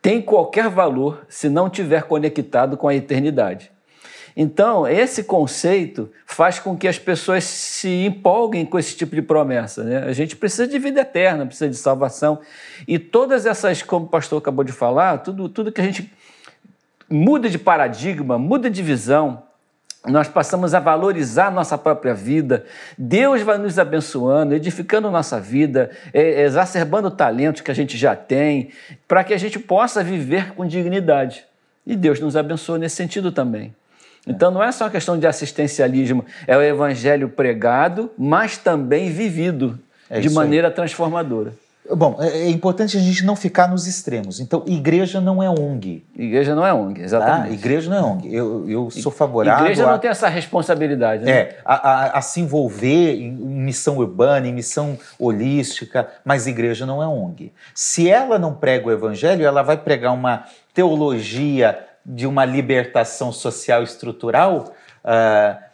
tem qualquer valor se não tiver conectado com a eternidade. Então, esse conceito faz com que as pessoas se empolguem com esse tipo de promessa. Né? A gente precisa de vida eterna, precisa de salvação. E todas essas, como o pastor acabou de falar, tudo, tudo que a gente muda de paradigma, muda de visão, nós passamos a valorizar nossa própria vida, Deus vai nos abençoando, edificando nossa vida, é, exacerbando o talento que a gente já tem, para que a gente possa viver com dignidade. E Deus nos abençoa nesse sentido também. Então não é só uma questão de assistencialismo, é o evangelho pregado, mas também vivido é de maneira aí. transformadora. Bom, é, é importante a gente não ficar nos extremos. Então, igreja não é ONG. Igreja não é ONG, exatamente. Tá? Igreja não é ONG. Eu, eu sou favorável. Igreja não tem essa responsabilidade, né? É, a, a, a, se envolver em missão urbana, em missão holística, mas igreja não é ONG. Se ela não prega o evangelho, ela vai pregar uma teologia de uma libertação social estrutural. Uh,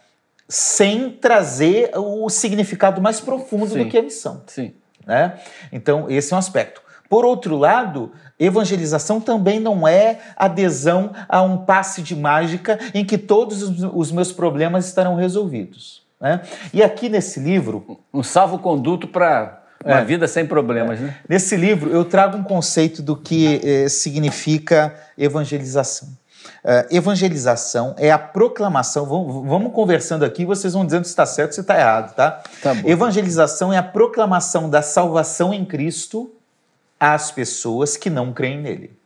sem trazer o significado mais profundo Sim. do que a missão. Sim. Né? Então, esse é um aspecto. Por outro lado, evangelização também não é adesão a um passe de mágica em que todos os meus problemas estarão resolvidos. Né? E aqui nesse livro. Um salvo-conduto para uma é, vida sem problemas. É. Né? Nesse livro, eu trago um conceito do que eh, significa evangelização. Uh, evangelização é a proclamação. Vamos, vamos, conversando aqui, vocês vão dizendo se está certo ou se está errado, tá? tá evangelização é a proclamação da salvação em Cristo às pessoas que não creem nele,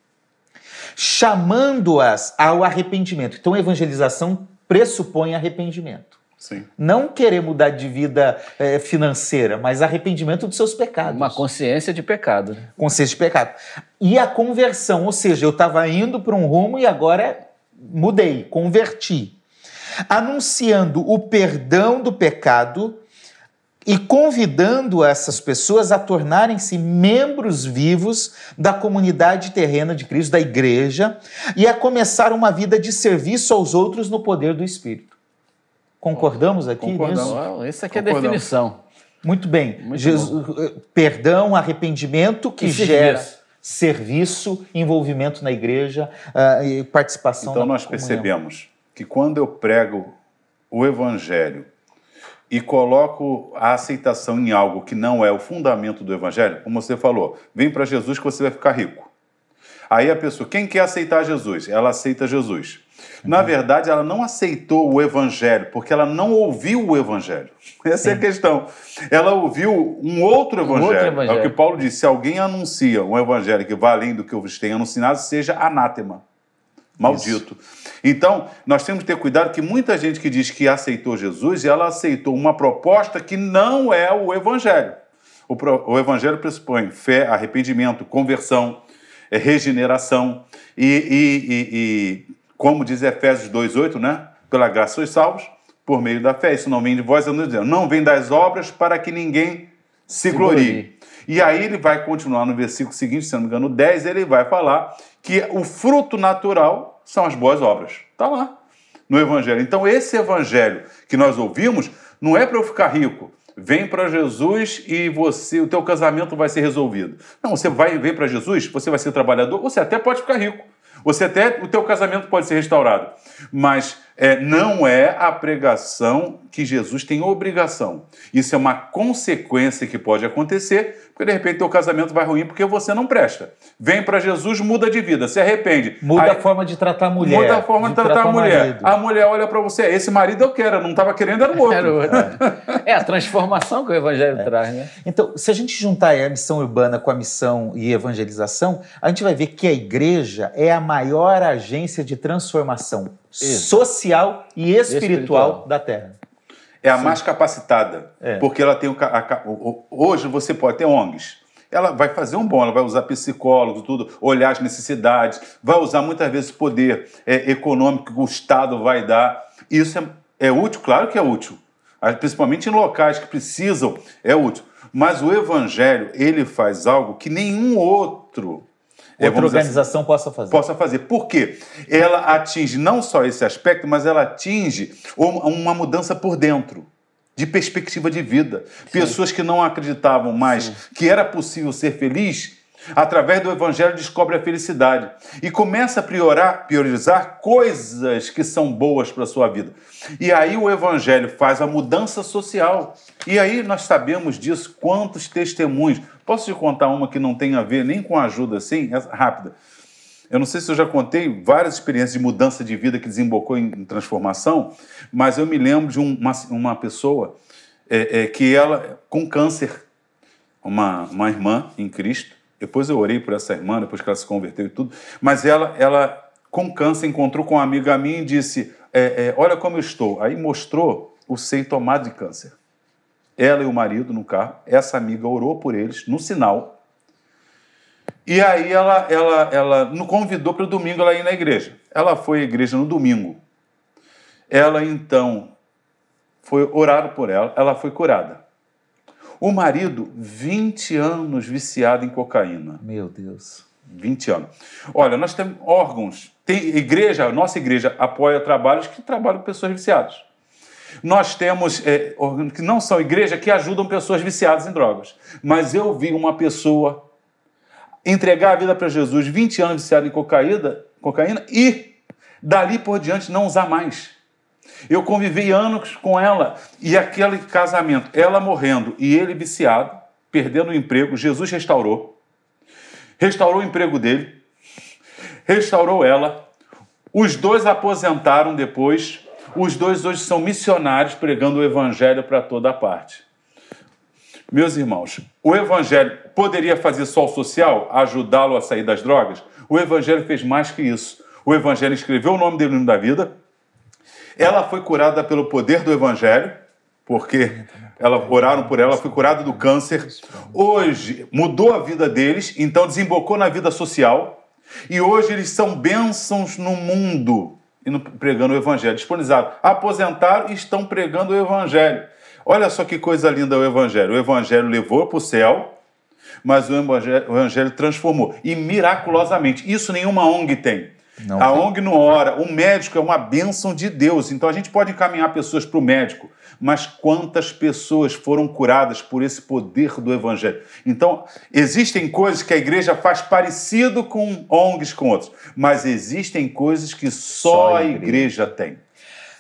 chamando-as ao arrependimento. Então, evangelização pressupõe arrependimento. Sim. Não querer mudar de vida é, financeira, mas arrependimento dos seus pecados. Uma consciência de pecado. Né? Consciência de pecado. E a conversão, ou seja, eu estava indo para um rumo e agora mudei, converti. Anunciando o perdão do pecado e convidando essas pessoas a tornarem-se membros vivos da comunidade terrena de Cristo, da igreja, e a começar uma vida de serviço aos outros no poder do Espírito. Concordamos aqui Concordamos. nisso? Isso aqui é a definição. Muito bem. Muito Jesus, eh, perdão, arrependimento que gera serviço, envolvimento na igreja uh, e participação. Então nós percebemos que quando eu prego o evangelho e coloco a aceitação em algo que não é o fundamento do evangelho, como você falou, vem para Jesus que você vai ficar rico. Aí a pessoa, quem quer aceitar Jesus? Ela aceita Jesus. Na verdade, ela não aceitou o evangelho, porque ela não ouviu o evangelho. [laughs] Essa Sim. é a questão. Ela ouviu um outro evangelho. Um outro evangelho. É o que Paulo disse: se alguém anuncia um evangelho que vai além do que eu vos tenho anunciado, seja anátema. Maldito. Isso. Então, nós temos que ter cuidado que muita gente que diz que aceitou Jesus, ela aceitou uma proposta que não é o evangelho. O, o evangelho pressupõe fé, arrependimento, conversão, é, regeneração e, e, e, e como diz Efésios 2,8, né? Pela graça sois salvos, por meio da fé. Isso não vem de vós, eu não dizendo. Não vem das obras para que ninguém se, se glorie. glorie. E aí ele vai continuar no versículo seguinte, se não me engano, 10, ele vai falar que o fruto natural são as boas obras. Está lá no Evangelho. Então, esse Evangelho que nós ouvimos não é para eu ficar rico. Vem para Jesus e você, o teu casamento vai ser resolvido. Não, você vai vem para Jesus, você vai ser trabalhador, você até pode ficar rico. Você até o teu casamento pode ser restaurado, mas é, não é a pregação que Jesus tem obrigação. Isso é uma consequência que pode acontecer, porque de repente teu casamento vai ruim porque você não presta. Vem para Jesus, muda de vida, se arrepende. Muda Aí, a forma de tratar a mulher. Muda a forma de, de tratar, a mulher. Marido. A mulher olha para você, esse marido eu quero, eu não estava querendo, era o outro. Era o outro. [laughs] é a transformação que o evangelho é. traz, né? Então, se a gente juntar a missão urbana com a missão e evangelização, a gente vai ver que a igreja é a maior agência de transformação isso. social e espiritual, espiritual, da Terra. É a Sim. mais capacitada, é. porque ela tem o, a, hoje você pode ter ONGs. Ela vai fazer um bom, ela vai usar psicólogos, tudo, olhar as necessidades, vai usar muitas vezes o poder é, econômico que o Estado vai dar. Isso é, é útil, claro que é útil, principalmente em locais que precisam, é útil. Mas o Evangelho, ele faz algo que nenhum outro é, outra organização assim, possa fazer. Possa fazer. Por quê? Ela atinge não só esse aspecto, mas ela atinge uma mudança por dentro de perspectiva de vida. Sim. Pessoas que não acreditavam mais Sim. que era possível ser feliz, através do evangelho descobre a felicidade e começa a priorar, priorizar coisas que são boas para a sua vida. E aí o evangelho faz a mudança social. E aí nós sabemos disso, quantos testemunhos. Posso te contar uma que não tem a ver nem com ajuda assim, rápida. Eu não sei se eu já contei várias experiências de mudança de vida que desembocou em, em transformação, mas eu me lembro de um, uma, uma pessoa é, é, que ela, com câncer, uma, uma irmã em Cristo, depois eu orei por essa irmã, depois que ela se converteu e tudo, mas ela, ela com câncer, encontrou com uma amiga minha e disse: é, é, Olha como eu estou. Aí mostrou o seio tomado de câncer. Ela e o marido no carro, essa amiga orou por eles, no sinal. E aí ela, ela, ela nos convidou para o domingo ela ir na igreja. Ela foi à igreja no domingo. Ela então foi orado por ela, ela foi curada. O marido, 20 anos viciado em cocaína. Meu Deus. 20 anos. Olha, nós temos órgãos. Tem igreja, nossa igreja apoia trabalhos que trabalham com pessoas viciadas. Nós temos é, órgãos que não são igreja que ajudam pessoas viciadas em drogas. Mas eu vi uma pessoa entregar a vida para Jesus, 20 anos viciado em cocaína, cocaína e dali por diante não usar mais. Eu convivi anos com ela e aquele casamento, ela morrendo e ele viciado, perdendo o emprego, Jesus restaurou. Restaurou o emprego dele, restaurou ela. Os dois aposentaram depois. Os dois hoje são missionários pregando o evangelho para toda parte. Meus irmãos, o evangelho poderia fazer o social, ajudá-lo a sair das drogas? O evangelho fez mais que isso. O evangelho escreveu o nome dele no da vida, ela foi curada pelo poder do Evangelho, porque ela, oraram por ela, foi curada do câncer. Hoje mudou a vida deles, então desembocou na vida social. E hoje eles são bênçãos no mundo, pregando o Evangelho. Disponibilizaram, aposentaram e estão pregando o Evangelho. Olha só que coisa linda o Evangelho. O Evangelho levou para o céu, mas o evangelho transformou. E miraculosamente. Isso nenhuma ONG tem. Não a. ONG não ora. O médico é uma bênção de Deus. Então a gente pode encaminhar pessoas para o médico, mas quantas pessoas foram curadas por esse poder do Evangelho? Então, existem coisas que a igreja faz parecido com ONGs com outros, mas existem coisas que só, só a igreja. igreja tem.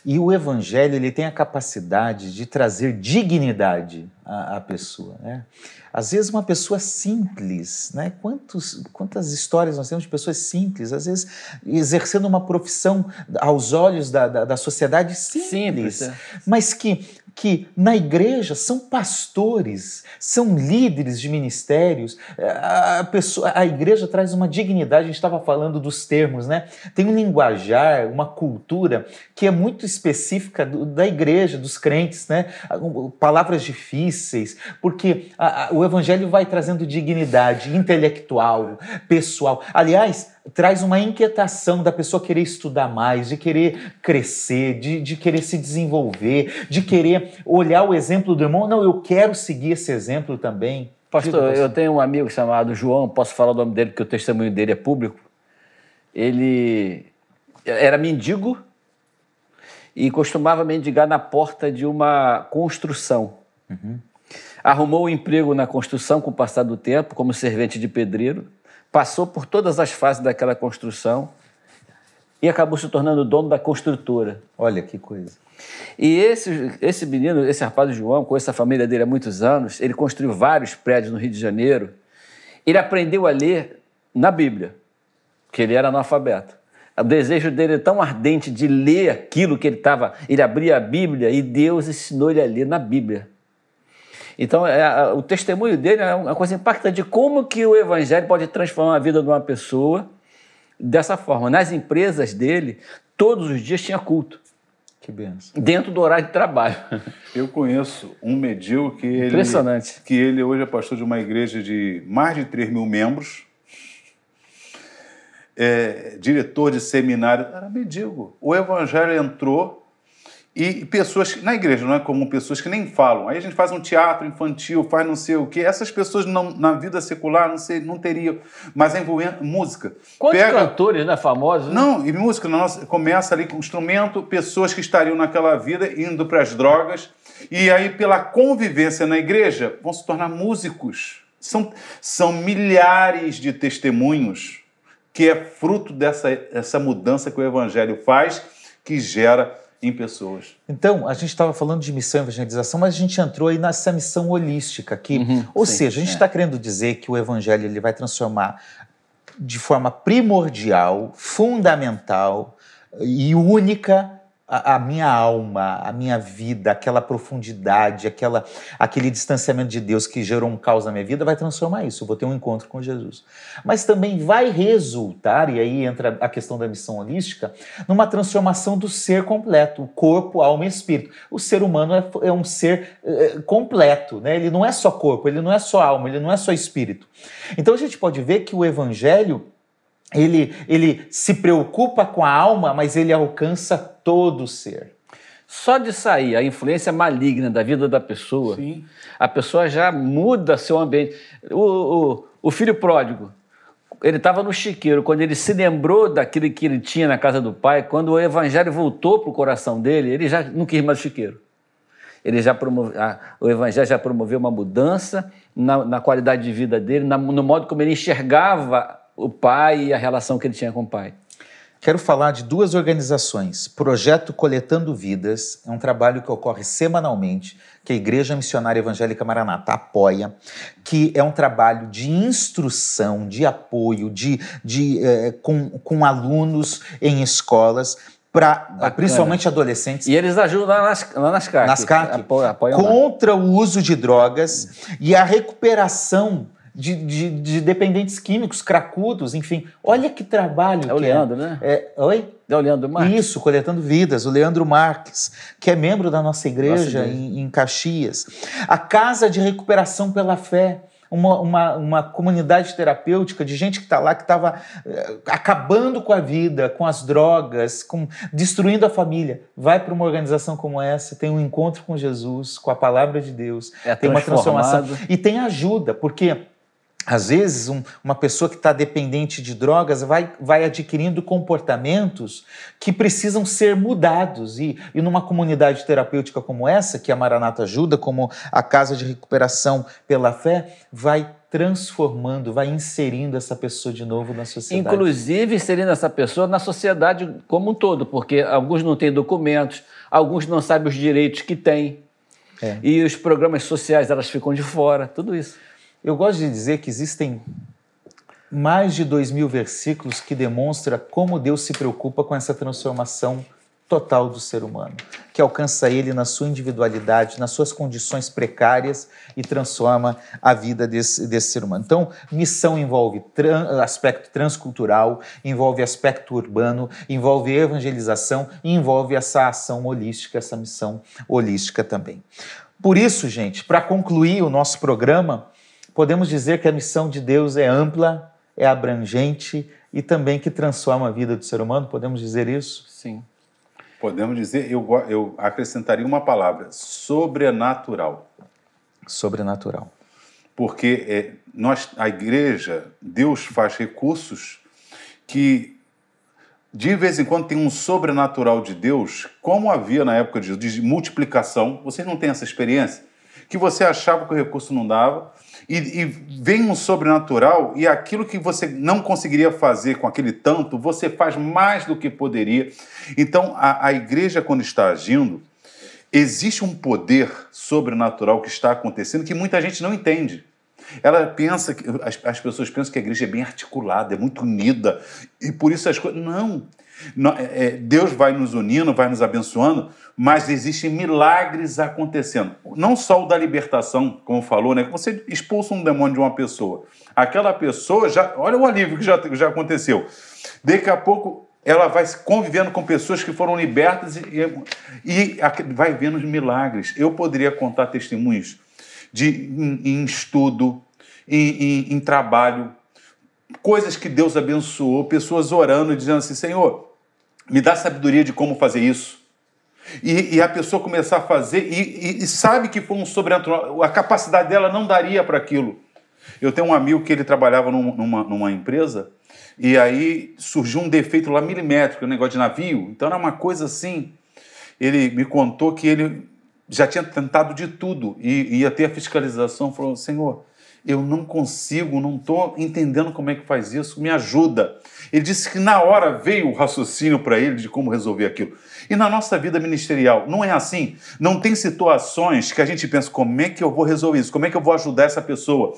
E o Evangelho ele tem a capacidade de trazer dignidade à, à pessoa. Né? Às vezes uma pessoa simples, né? Quantos, quantas histórias nós temos de pessoas simples, às vezes exercendo uma profissão aos olhos da, da, da sociedade simples, simples é. mas que que na igreja são pastores, são líderes de ministérios. A, pessoa, a igreja traz uma dignidade, a gente estava falando dos termos, né? Tem um linguajar, uma cultura que é muito específica do, da igreja, dos crentes, né? Palavras difíceis, porque a, a, o evangelho vai trazendo dignidade intelectual, pessoal. Aliás, traz uma inquietação da pessoa querer estudar mais, de querer crescer, de, de querer se desenvolver, de querer olhar o exemplo do irmão. Não, eu quero seguir esse exemplo também. Pastor, eu tenho um amigo chamado João, posso falar o nome dele porque o testemunho dele é público. Ele era mendigo e costumava mendigar na porta de uma construção. Uhum. Arrumou um emprego na construção com o passar do tempo, como servente de pedreiro passou por todas as fases daquela construção e acabou se tornando dono da construtora. Olha que coisa. E esse, esse menino, esse rapaz João, com essa família dele há muitos anos, ele construiu vários prédios no Rio de Janeiro. Ele aprendeu a ler na Bíblia, que ele era analfabeto. O desejo dele é tão ardente de ler aquilo que ele estava. Ele abria a Bíblia e Deus ensinou ele a ler na Bíblia. Então, é, o testemunho dele é uma coisa impactante de como que o evangelho pode transformar a vida de uma pessoa dessa forma. Nas empresas dele, todos os dias tinha culto. Que benção. Dentro do horário de trabalho. [laughs] Eu conheço um medil que ele... Impressionante. Que ele hoje é pastor de uma igreja de mais de 3 mil membros. É, diretor de seminário. Era medíocre. O evangelho entrou e pessoas na igreja não é comum pessoas que nem falam. Aí a gente faz um teatro infantil, faz não sei o que. Essas pessoas não, na vida secular não sei, não teriam, mas é envolvendo música. Quantos Pega... cantores, né, famosos? Né? Não, e música nossa, começa ali com instrumento, pessoas que estariam naquela vida indo para as drogas e aí pela convivência na igreja vão se tornar músicos. São, são milhares de testemunhos que é fruto dessa essa mudança que o evangelho faz, que gera em pessoas. Então, a gente estava falando de missão e evangelização, mas a gente entrou aí nessa missão holística aqui. Uhum, ou sim, seja, a gente está é. querendo dizer que o evangelho ele vai transformar de forma primordial, fundamental e única a, a, minha alma, a minha vida, aquela profundidade, aquela, aquele distanciamento de Deus que gerou um caos na minha vida, vai transformar isso. Eu vou ter um encontro com Jesus. Mas também vai resultar, e aí entra a questão da missão holística, numa transformação do ser completo, o corpo, alma e espírito. O ser humano é, é um ser é, completo, né? ele não é só corpo, ele não é só alma, ele não é só espírito. Então a gente pode ver que o evangelho ele, ele se preocupa com a alma, mas ele alcança todo o ser. Só de sair a influência maligna da vida da pessoa, Sim. a pessoa já muda seu ambiente. O, o, o filho pródigo, ele estava no chiqueiro, quando ele se lembrou daquilo que ele tinha na casa do pai, quando o evangelho voltou para o coração dele, ele já não quis mais o chiqueiro. Ele já promove, a, o evangelho já promoveu uma mudança na, na qualidade de vida dele, na, no modo como ele enxergava o pai e a relação que ele tinha com o pai. Quero falar de duas organizações. Projeto Coletando Vidas é um trabalho que ocorre semanalmente, que a Igreja Missionária Evangélica Maranata apoia, que é um trabalho de instrução, de apoio, de, de, eh, com, com alunos em escolas para principalmente adolescentes. E eles ajudam lá nas, lá nas CAC. Nas CAC, contra lá. o uso de drogas e a recuperação de, de, de, dependentes químicos, cracudos, enfim. Olha que trabalho. É o Leandro, é. né? É, oi? É o Leandro Marques. Isso, Coletando Vidas, o Leandro Marques, que é membro da nossa igreja, nossa. Em, em Caxias. A Casa de Recuperação pela Fé. Uma, uma, uma comunidade terapêutica de gente que está lá, que estava uh, acabando com a vida, com as drogas, com, destruindo a família. Vai para uma organização como essa, tem um encontro com Jesus, com a palavra de Deus, é tem uma transformação. E tem ajuda, porque às vezes, um, uma pessoa que está dependente de drogas vai, vai adquirindo comportamentos que precisam ser mudados. E, e numa comunidade terapêutica como essa, que a Maranata ajuda, como a Casa de Recuperação pela Fé, vai transformando, vai inserindo essa pessoa de novo na sociedade. Inclusive inserindo essa pessoa na sociedade como um todo, porque alguns não têm documentos, alguns não sabem os direitos que têm. É. E os programas sociais elas ficam de fora, tudo isso. Eu gosto de dizer que existem mais de dois mil versículos que demonstram como Deus se preocupa com essa transformação total do ser humano, que alcança ele na sua individualidade, nas suas condições precárias e transforma a vida desse, desse ser humano. Então, missão envolve tran aspecto transcultural, envolve aspecto urbano, envolve evangelização envolve essa ação holística, essa missão holística também. Por isso, gente, para concluir o nosso programa, podemos dizer que a missão de Deus é ampla, é abrangente e também que transforma a vida do ser humano? Podemos dizer isso? Sim. Podemos dizer, eu, eu acrescentaria uma palavra: sobrenatural. Sobrenatural. Porque é, nós, a igreja, Deus faz recursos que de vez em quando tem um sobrenatural de Deus, como havia na época de, de multiplicação. Vocês não têm essa experiência? Que você achava que o recurso não dava, e, e, vem um sobrenatural e aquilo que você não conseguiria fazer com aquele tanto, você faz mais do que poderia. Então, a, a igreja, quando está agindo, existe um poder sobrenatural que está acontecendo que muita gente não entende. Ela pensa que as, as pessoas pensam que a igreja é bem articulada, é muito unida e por isso as coisas. Não. É, é, Deus vai nos unindo, vai nos abençoando, mas existem milagres acontecendo. Não só o da libertação, como falou, né? Você expulsa um demônio de uma pessoa. Aquela pessoa já. Olha o alívio que já, já aconteceu. Daqui a pouco ela vai convivendo com pessoas que foram libertas e, e, e vai vendo os milagres. Eu poderia contar testemunhos de, em, em estudo, em, em, em trabalho, coisas que Deus abençoou, pessoas orando e dizendo assim: Senhor, me dá sabedoria de como fazer isso. E, e a pessoa começar a fazer e, e, sabe que foi um sobrenatural, a capacidade dela não daria para aquilo. Eu tenho um amigo que ele trabalhava numa, numa empresa e aí surgiu um defeito lá milimétrico, um negócio de navio. Então era uma coisa assim. Ele me contou que ele já tinha tentado de tudo e ia ter a fiscalização. Falou: Senhor, eu não consigo, não estou entendendo como é que faz isso, me ajuda. Ele disse que na hora veio o raciocínio para ele de como resolver aquilo. E na nossa vida ministerial, não é assim? Não tem situações que a gente pensa, como é que eu vou resolver isso? Como é que eu vou ajudar essa pessoa?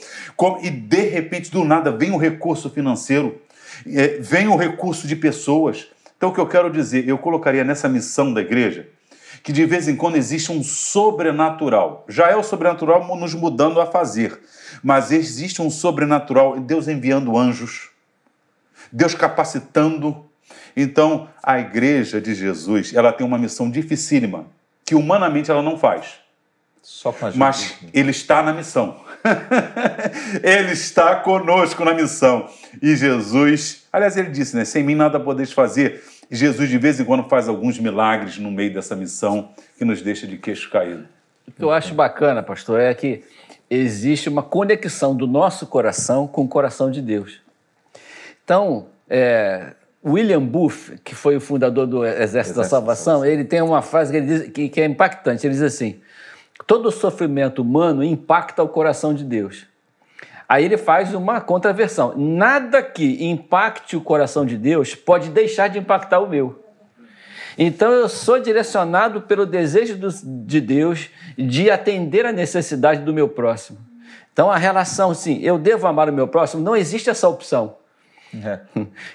E de repente, do nada, vem um recurso financeiro. é, vem o recurso de pessoas. Então, o que eu quero dizer, eu colocaria nessa missão da igreja que de vez em quando existe um sobrenatural. Já é o sobrenatural nos mudando a fazer, mas existe um sobrenatural, Deus enviando anjos, Deus capacitando. Então, a igreja de Jesus, ela tem uma missão dificílima, que humanamente ela não faz. Mas ele está na missão. [laughs] ele está conosco na missão. E Jesus, aliás, ele disse, né? Sem mim nada podeis fazer. E Jesus, de vez em quando, faz alguns milagres no meio dessa missão que nos deixa de queixo caído. O que eu acho bacana, pastor, é que existe uma conexão do nosso coração com o coração de Deus. Então, é, William Booth, que foi o fundador do Exército, da Salvação, ele tem uma frase que, ele diz, que, que é impactante. Ele diz assim: todo sofrimento humano impacta o coração de Deus. Aí ele faz uma contraversão. Nada que impacte o coração de Deus pode deixar de impactar o meu. Então eu sou direcionado pelo desejo de Deus de atender a necessidade do meu próximo. Então a relação, sim, eu devo amar o meu próximo, não existe essa opção. É.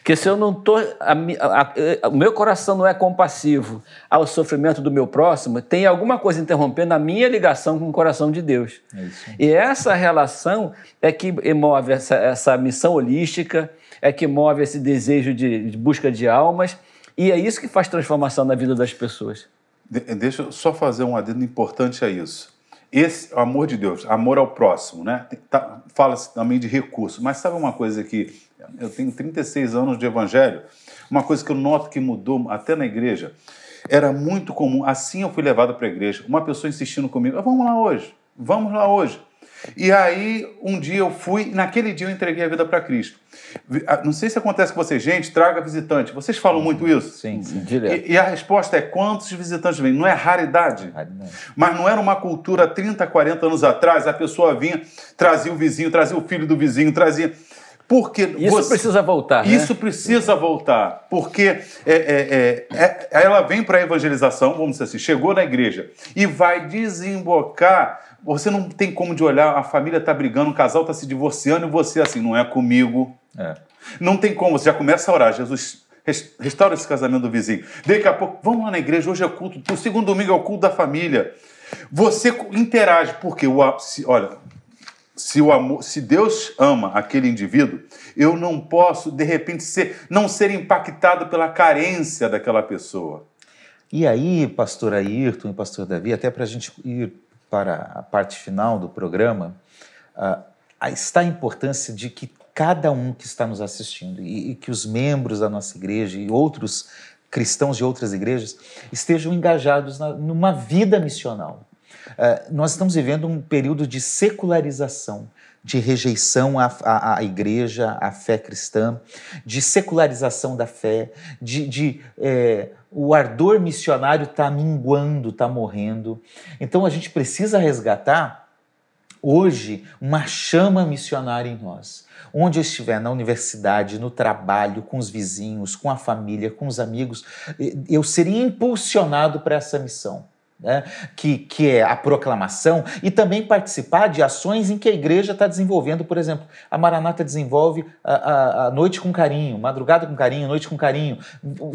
Que se eu não tô, a, a, a, o meu coração não é compassivo ao sofrimento do meu próximo, tem alguma coisa interrompendo a minha ligação com o coração de Deus. É e essa relação é que move essa, essa, missão holística, é que move esse desejo de, de, busca de almas, e é isso que faz transformação na vida das pessoas. De, deixa eu só fazer um adendo importante a isso. Esse amor de Deus, amor ao próximo, né? Tá, Fala-se também de recurso, mas sabe uma coisa que eu tenho 36 anos de evangelho, uma coisa que eu noto que mudou até na igreja, era muito comum, assim eu fui levado para a igreja, uma pessoa insistindo comigo, ah, vamos lá hoje, vamos lá hoje. E aí, um dia eu fui, naquele dia eu entreguei a vida para Cristo. Ah, não sei se acontece com vocês, gente, traga visitante. Vocês falam muito isso? Sim, sim direto. E, e, a resposta é: quantos visitantes vêm? Não é raridade. raridade. Mas não era uma cultura 30, 40 anos atrás, a pessoa vinha, trazia o vizinho, trazia o filho do vizinho, trazia. Porque isso você, precisa voltar. Isso né? precisa voltar, porque é, é, é, é ela vem para a evangelização, vamos dizer assim, chegou na igreja e vai desembocar. Você não tem como de olhar, a família está brigando, o casal está se divorciando e você assim, não é comigo. É. Não tem como, você já começa a orar, Jesus, restaura esse casamento do vizinho. Daqui a pouco, vamos lá na igreja, hoje é culto, o segundo domingo é o culto da família. Você interage, porque, o, olha, se, o amor, se Deus ama aquele indivíduo, eu não posso, de repente, ser, não ser impactado pela carência daquela pessoa. E aí, pastor Ayrton e pastor Davi, até para a gente ir para a parte final do programa, uh, está a importância de que cada um que está nos assistindo e, e que os membros da nossa igreja e outros cristãos de outras igrejas estejam engajados na, numa vida missional. Uh, nós estamos vivendo um período de secularização, de rejeição à, à, à, igreja, à fé cristã, de secularização da fé, de, de é, o ardor missionário está minguando, está morrendo. Então a gente precisa resgatar hoje uma chama missionária em nós. Onde eu estiver, na universidade, no trabalho, com os vizinhos, com a família, com os amigos, eu seria impulsionado para essa missão né, que, que é a proclamação, e também participar de ações em que a igreja está desenvolvendo. Por exemplo, a Maranata desenvolve a, a, a, noite com carinho, madrugada com carinho, noite com carinho.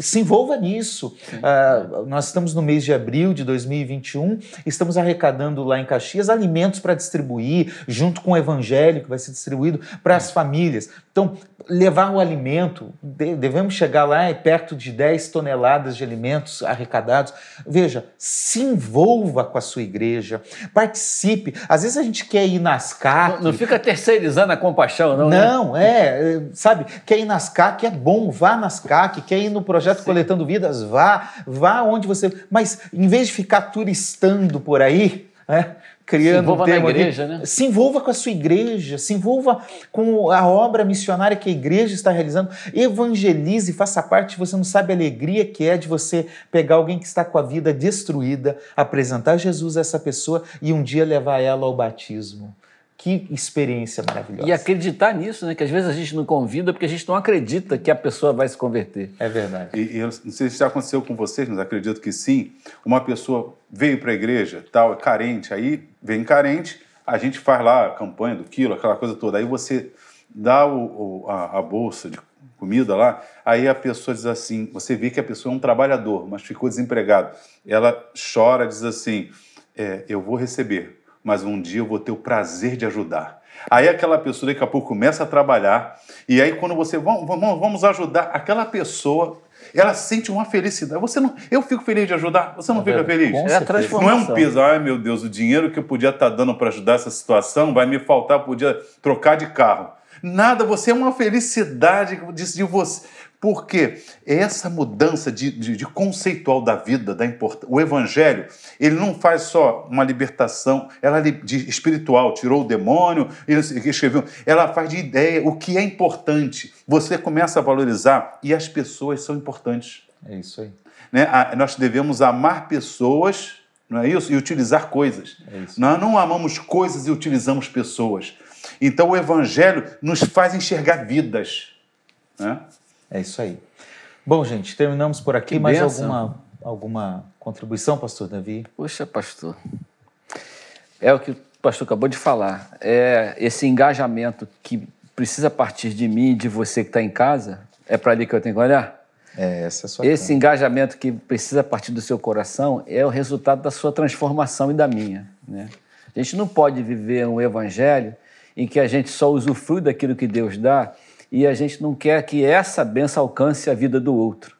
Se envolva nisso. Uh, nós estamos no mês de abril de 2021, estamos arrecadando lá em Caxias alimentos para distribuir, junto com o evangelho que vai ser distribuído para as famílias. Então, levar o alimento, devemos chegar lá perto de 10 toneladas de alimentos arrecadados. Veja, se envolva com a sua igreja, participe. Às vezes a gente quer ir nas CAC. Não, não fica terceirizando a compaixão, não. Né? Não, né? é, sabe, quer ir nas CAC, é bom, vá nas CAC, quer ir no projeto Sim. Coletando Vidas, vá, vá onde você. Mas em vez de ficar turistando por aí, né? Criando se envolva um termo na igreja, né? Se envolva com a sua igreja, se envolva com a obra missionária que a igreja está realizando. Evangelize, faça parte. Você não sabe a alegria que é de você pegar alguém que está com a vida destruída, apresentar Jesus a essa pessoa e um dia levar ela ao batismo. Que experiência maravilhosa. E acreditar nisso, né? Que às vezes a gente não convida porque a gente não acredita que a pessoa vai se converter. É verdade. E, e eu não sei se já aconteceu com vocês, mas acredito que sim. Uma pessoa veio para a igreja, tal, é carente, aí vem carente, a gente faz lá a campanha do quilo, aquela coisa toda. Aí você dá o, o, a, a, bolsa de comida lá, aí a pessoa diz assim, você vê que a pessoa é um trabalhador, mas ficou desempregado. Ela chora, diz assim, é, eu vou receber, mas um dia eu vou ter o prazer de ajudar. Aí aquela pessoa daqui a pouco começa a trabalhar, e aí quando você, vamos, vamos ajudar aquela pessoa, ela sente uma felicidade. Você não, eu fico feliz de ajudar, você não Tá fica feliz? É a transformação. Não é um peso, ai meu Deus, o dinheiro que eu podia estar dando para ajudar essa situação vai me faltar, podia trocar de carro. Nada, você é uma felicidade de, de você. Porque essa mudança de, de, de conceitual da vida, da import... o evangelho, ele não faz só uma libertação ela de espiritual, tirou o demônio, ele escreveu, ela faz de ideia o que é importante. Você começa a valorizar e as pessoas são importantes É isso aí. né? Nós devemos amar pessoas, não é isso? E utilizar coisas. É. Nós não amamos coisas e utilizamos pessoas. Então o Evangelho nos faz enxergar vidas. Né? É isso aí. Bom, gente, terminamos por aqui. Que Mais alguma, alguma contribuição, pastor Davi? Poxa, pastor. É o que o pastor acabou de falar. É esse engajamento que precisa partir de mim de você que está em casa. É para ali que eu tenho que olhar? É, essa é a sua Esse engajamento que precisa partir do seu coração é o resultado da sua transformação e da minha. Né? A gente não pode viver um evangelho em que a gente só usufrui daquilo que Deus dá e a gente não quer que essa benção alcance a vida do outro.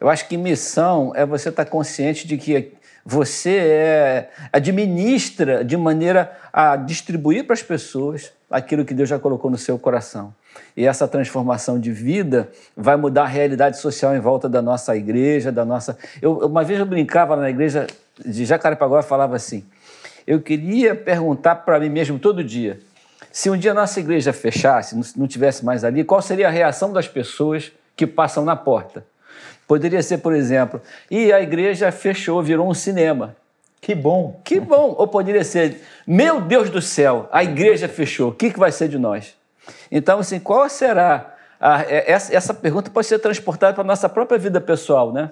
Eu acho que missão é você estar consciente de que você é, administra de maneira a distribuir para as pessoas aquilo que Deus já colocou no seu coração. E essa transformação de vida vai mudar a realidade social em volta da nossa igreja, da nossa. Eu, uma vez eu brincava na igreja de Jacarepaguá e falava assim: eu queria perguntar para mim mesmo todo dia, se um dia a nossa igreja fechasse, não- não tivesse mais ali, qual seria a reação das pessoas que passam na porta? Poderia ser, por exemplo, e a igreja fechou, virou um cinema. Que bom. Que bom! Ou poderia ser, meu Deus do céu, a igreja fechou, o que, que vai ser de nós? Então, assim, qual será? a- é- essa, essa pergunta pode ser transportada para a nossa própria vida pessoal, né?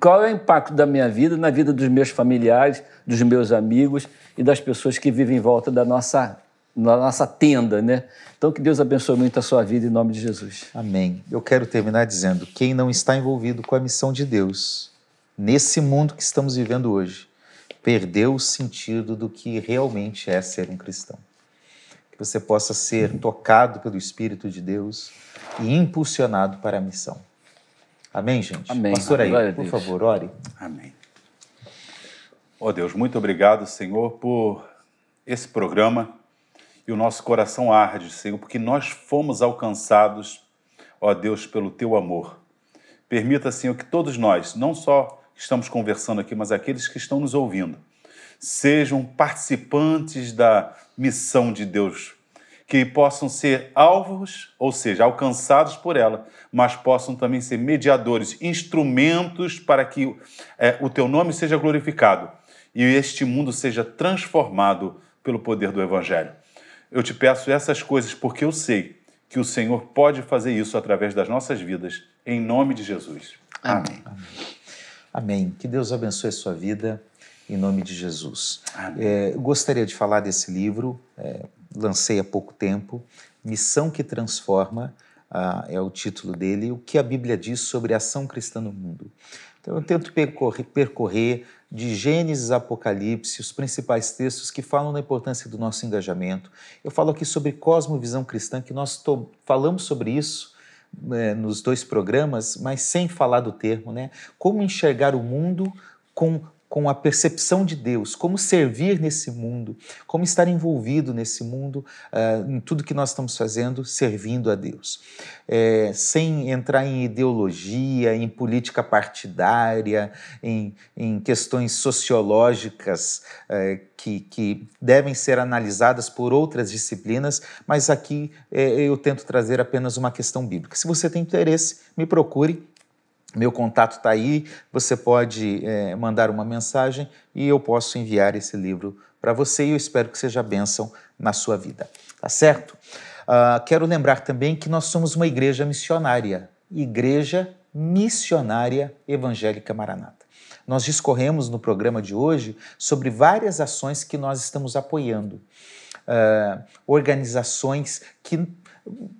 Qual é o impacto da minha vida na vida dos meus familiares, dos meus amigos e das pessoas que vivem em volta da nossa, da nossa tenda, né? Então, que Deus abençoe muito a sua vida em nome de Jesus. Amém. Eu quero terminar dizendo: quem não está envolvido com a missão de Deus, nesse mundo que estamos vivendo hoje, perdeu o sentido do que realmente é ser um cristão. Que você possa ser tocado pelo Espírito de Deus e impulsionado para a missão. Amém, gente? Amém. Pastor aí, por Deus. favor, ore. Amém. Ó Deus, muito obrigado, Senhor, por esse programa. E o nosso coração arde, Senhor, porque nós fomos alcançados, ó Deus, pelo teu amor. Permita, Senhor, que todos nós, não só que estamos conversando aqui, mas aqueles que estão nos ouvindo, sejam participantes da missão de Deus, que possam ser alvos, ou seja, alcançados por ela, mas possam também ser mediadores, instrumentos para que eh, o teu nome seja glorificado e este mundo seja transformado pelo poder do Evangelho. Eu te peço essas coisas porque eu sei que o Senhor pode fazer isso através das nossas vidas, em nome de Jesus. Amém. Amém. Que Deus abençoe a sua vida, em nome de Jesus. Amém. É, gostaria de falar desse livro, é, lancei há pouco tempo, Missão que Transforma, ah, é o título dele, o que a Bíblia diz sobre a ação cristã no mundo. Então eu tento percorrer, percorrer de Gênesis Apocalipse os principais textos que falam da importância do nosso engajamento. Eu falo aqui sobre cosmovisão cristã, que nós falamos sobre isso né, nos dois programas, mas sem falar do termo, né? Como enxergar o mundo com, com a percepção de Deus, como servir nesse mundo, como estar envolvido nesse mundo, ah, em tudo que nós estamos fazendo, servindo a Deus. É, sem entrar em ideologia, em política partidária, em, em questões sociológicas eh, que, que devem ser analisadas por outras disciplinas, mas aqui eh, eu tento trazer apenas uma questão bíblica. Se você tem interesse, me procure. Meu contato está aí, você pode eh, mandar uma mensagem e eu posso enviar esse livro para você e eu espero que seja bênção na sua vida. Tá certo? Ah, quero lembrar também que nós somos uma igreja missionária, Igreja Missionária Evangélica Maranata. Nós discorremos no programa de hoje sobre várias ações que nós estamos apoiando. Ah, organizações que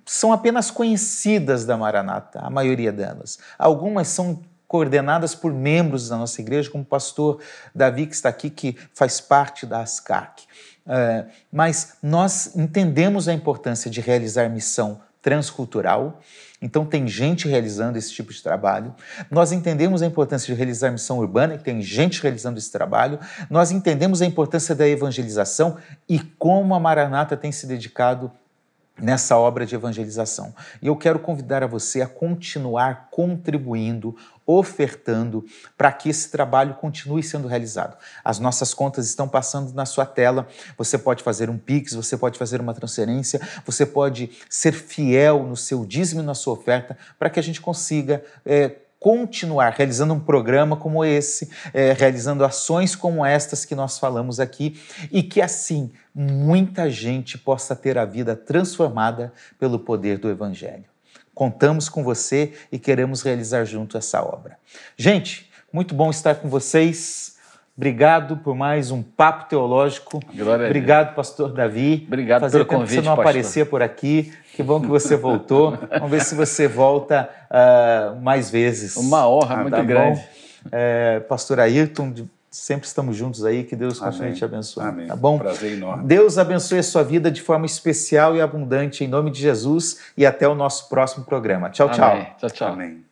são apenas conhecidas da Maranata, a maioria delas. Algumas são coordenadas por membros da nossa igreja, como o pastor Davi, que está aqui, que faz parte da ASCAC. É, mas nós entendemos a importância de realizar missão transcultural, então tem gente realizando esse tipo de trabalho. Nós entendemos a importância de realizar missão urbana, e tem gente realizando esse trabalho. Nós entendemos a importância da evangelização e como a Maranata tem se dedicado nessa obra de evangelização. E eu quero convidar a você a continuar contribuindo, ofertando para que esse trabalho continue sendo realizado. As nossas contas estão passando na sua tela. Você pode fazer um Pix, você pode fazer uma transferência, você pode ser fiel no seu dízimo e na sua oferta para que a gente consiga. É, continuar realizando um programa como esse, é, realizando ações como estas que nós falamos aqui, e que assim muita gente possa ter a vida transformada pelo poder do Evangelho. Contamos com você e queremos realizar junto essa obra. Gente, muito bom estar com vocês. Obrigado por mais um papo teológico. Glória Obrigado, pastor Davi. Obrigado Fazia pelo convite, que você não pastor. aparecia por aqui. Que bom que você voltou. Vamos ver se você volta uh, mais vezes. Uma honra ah, muito tá grande. É, pastor Ayrton, sempre estamos juntos aí. Que Deus continue te abençoe. Amém. Tá bom? Prazer enorme. Deus abençoe a sua vida de forma especial e abundante em nome de Jesus e até o nosso próximo programa. Tchau, Amém. tchau. Tchau, tchau. Amém.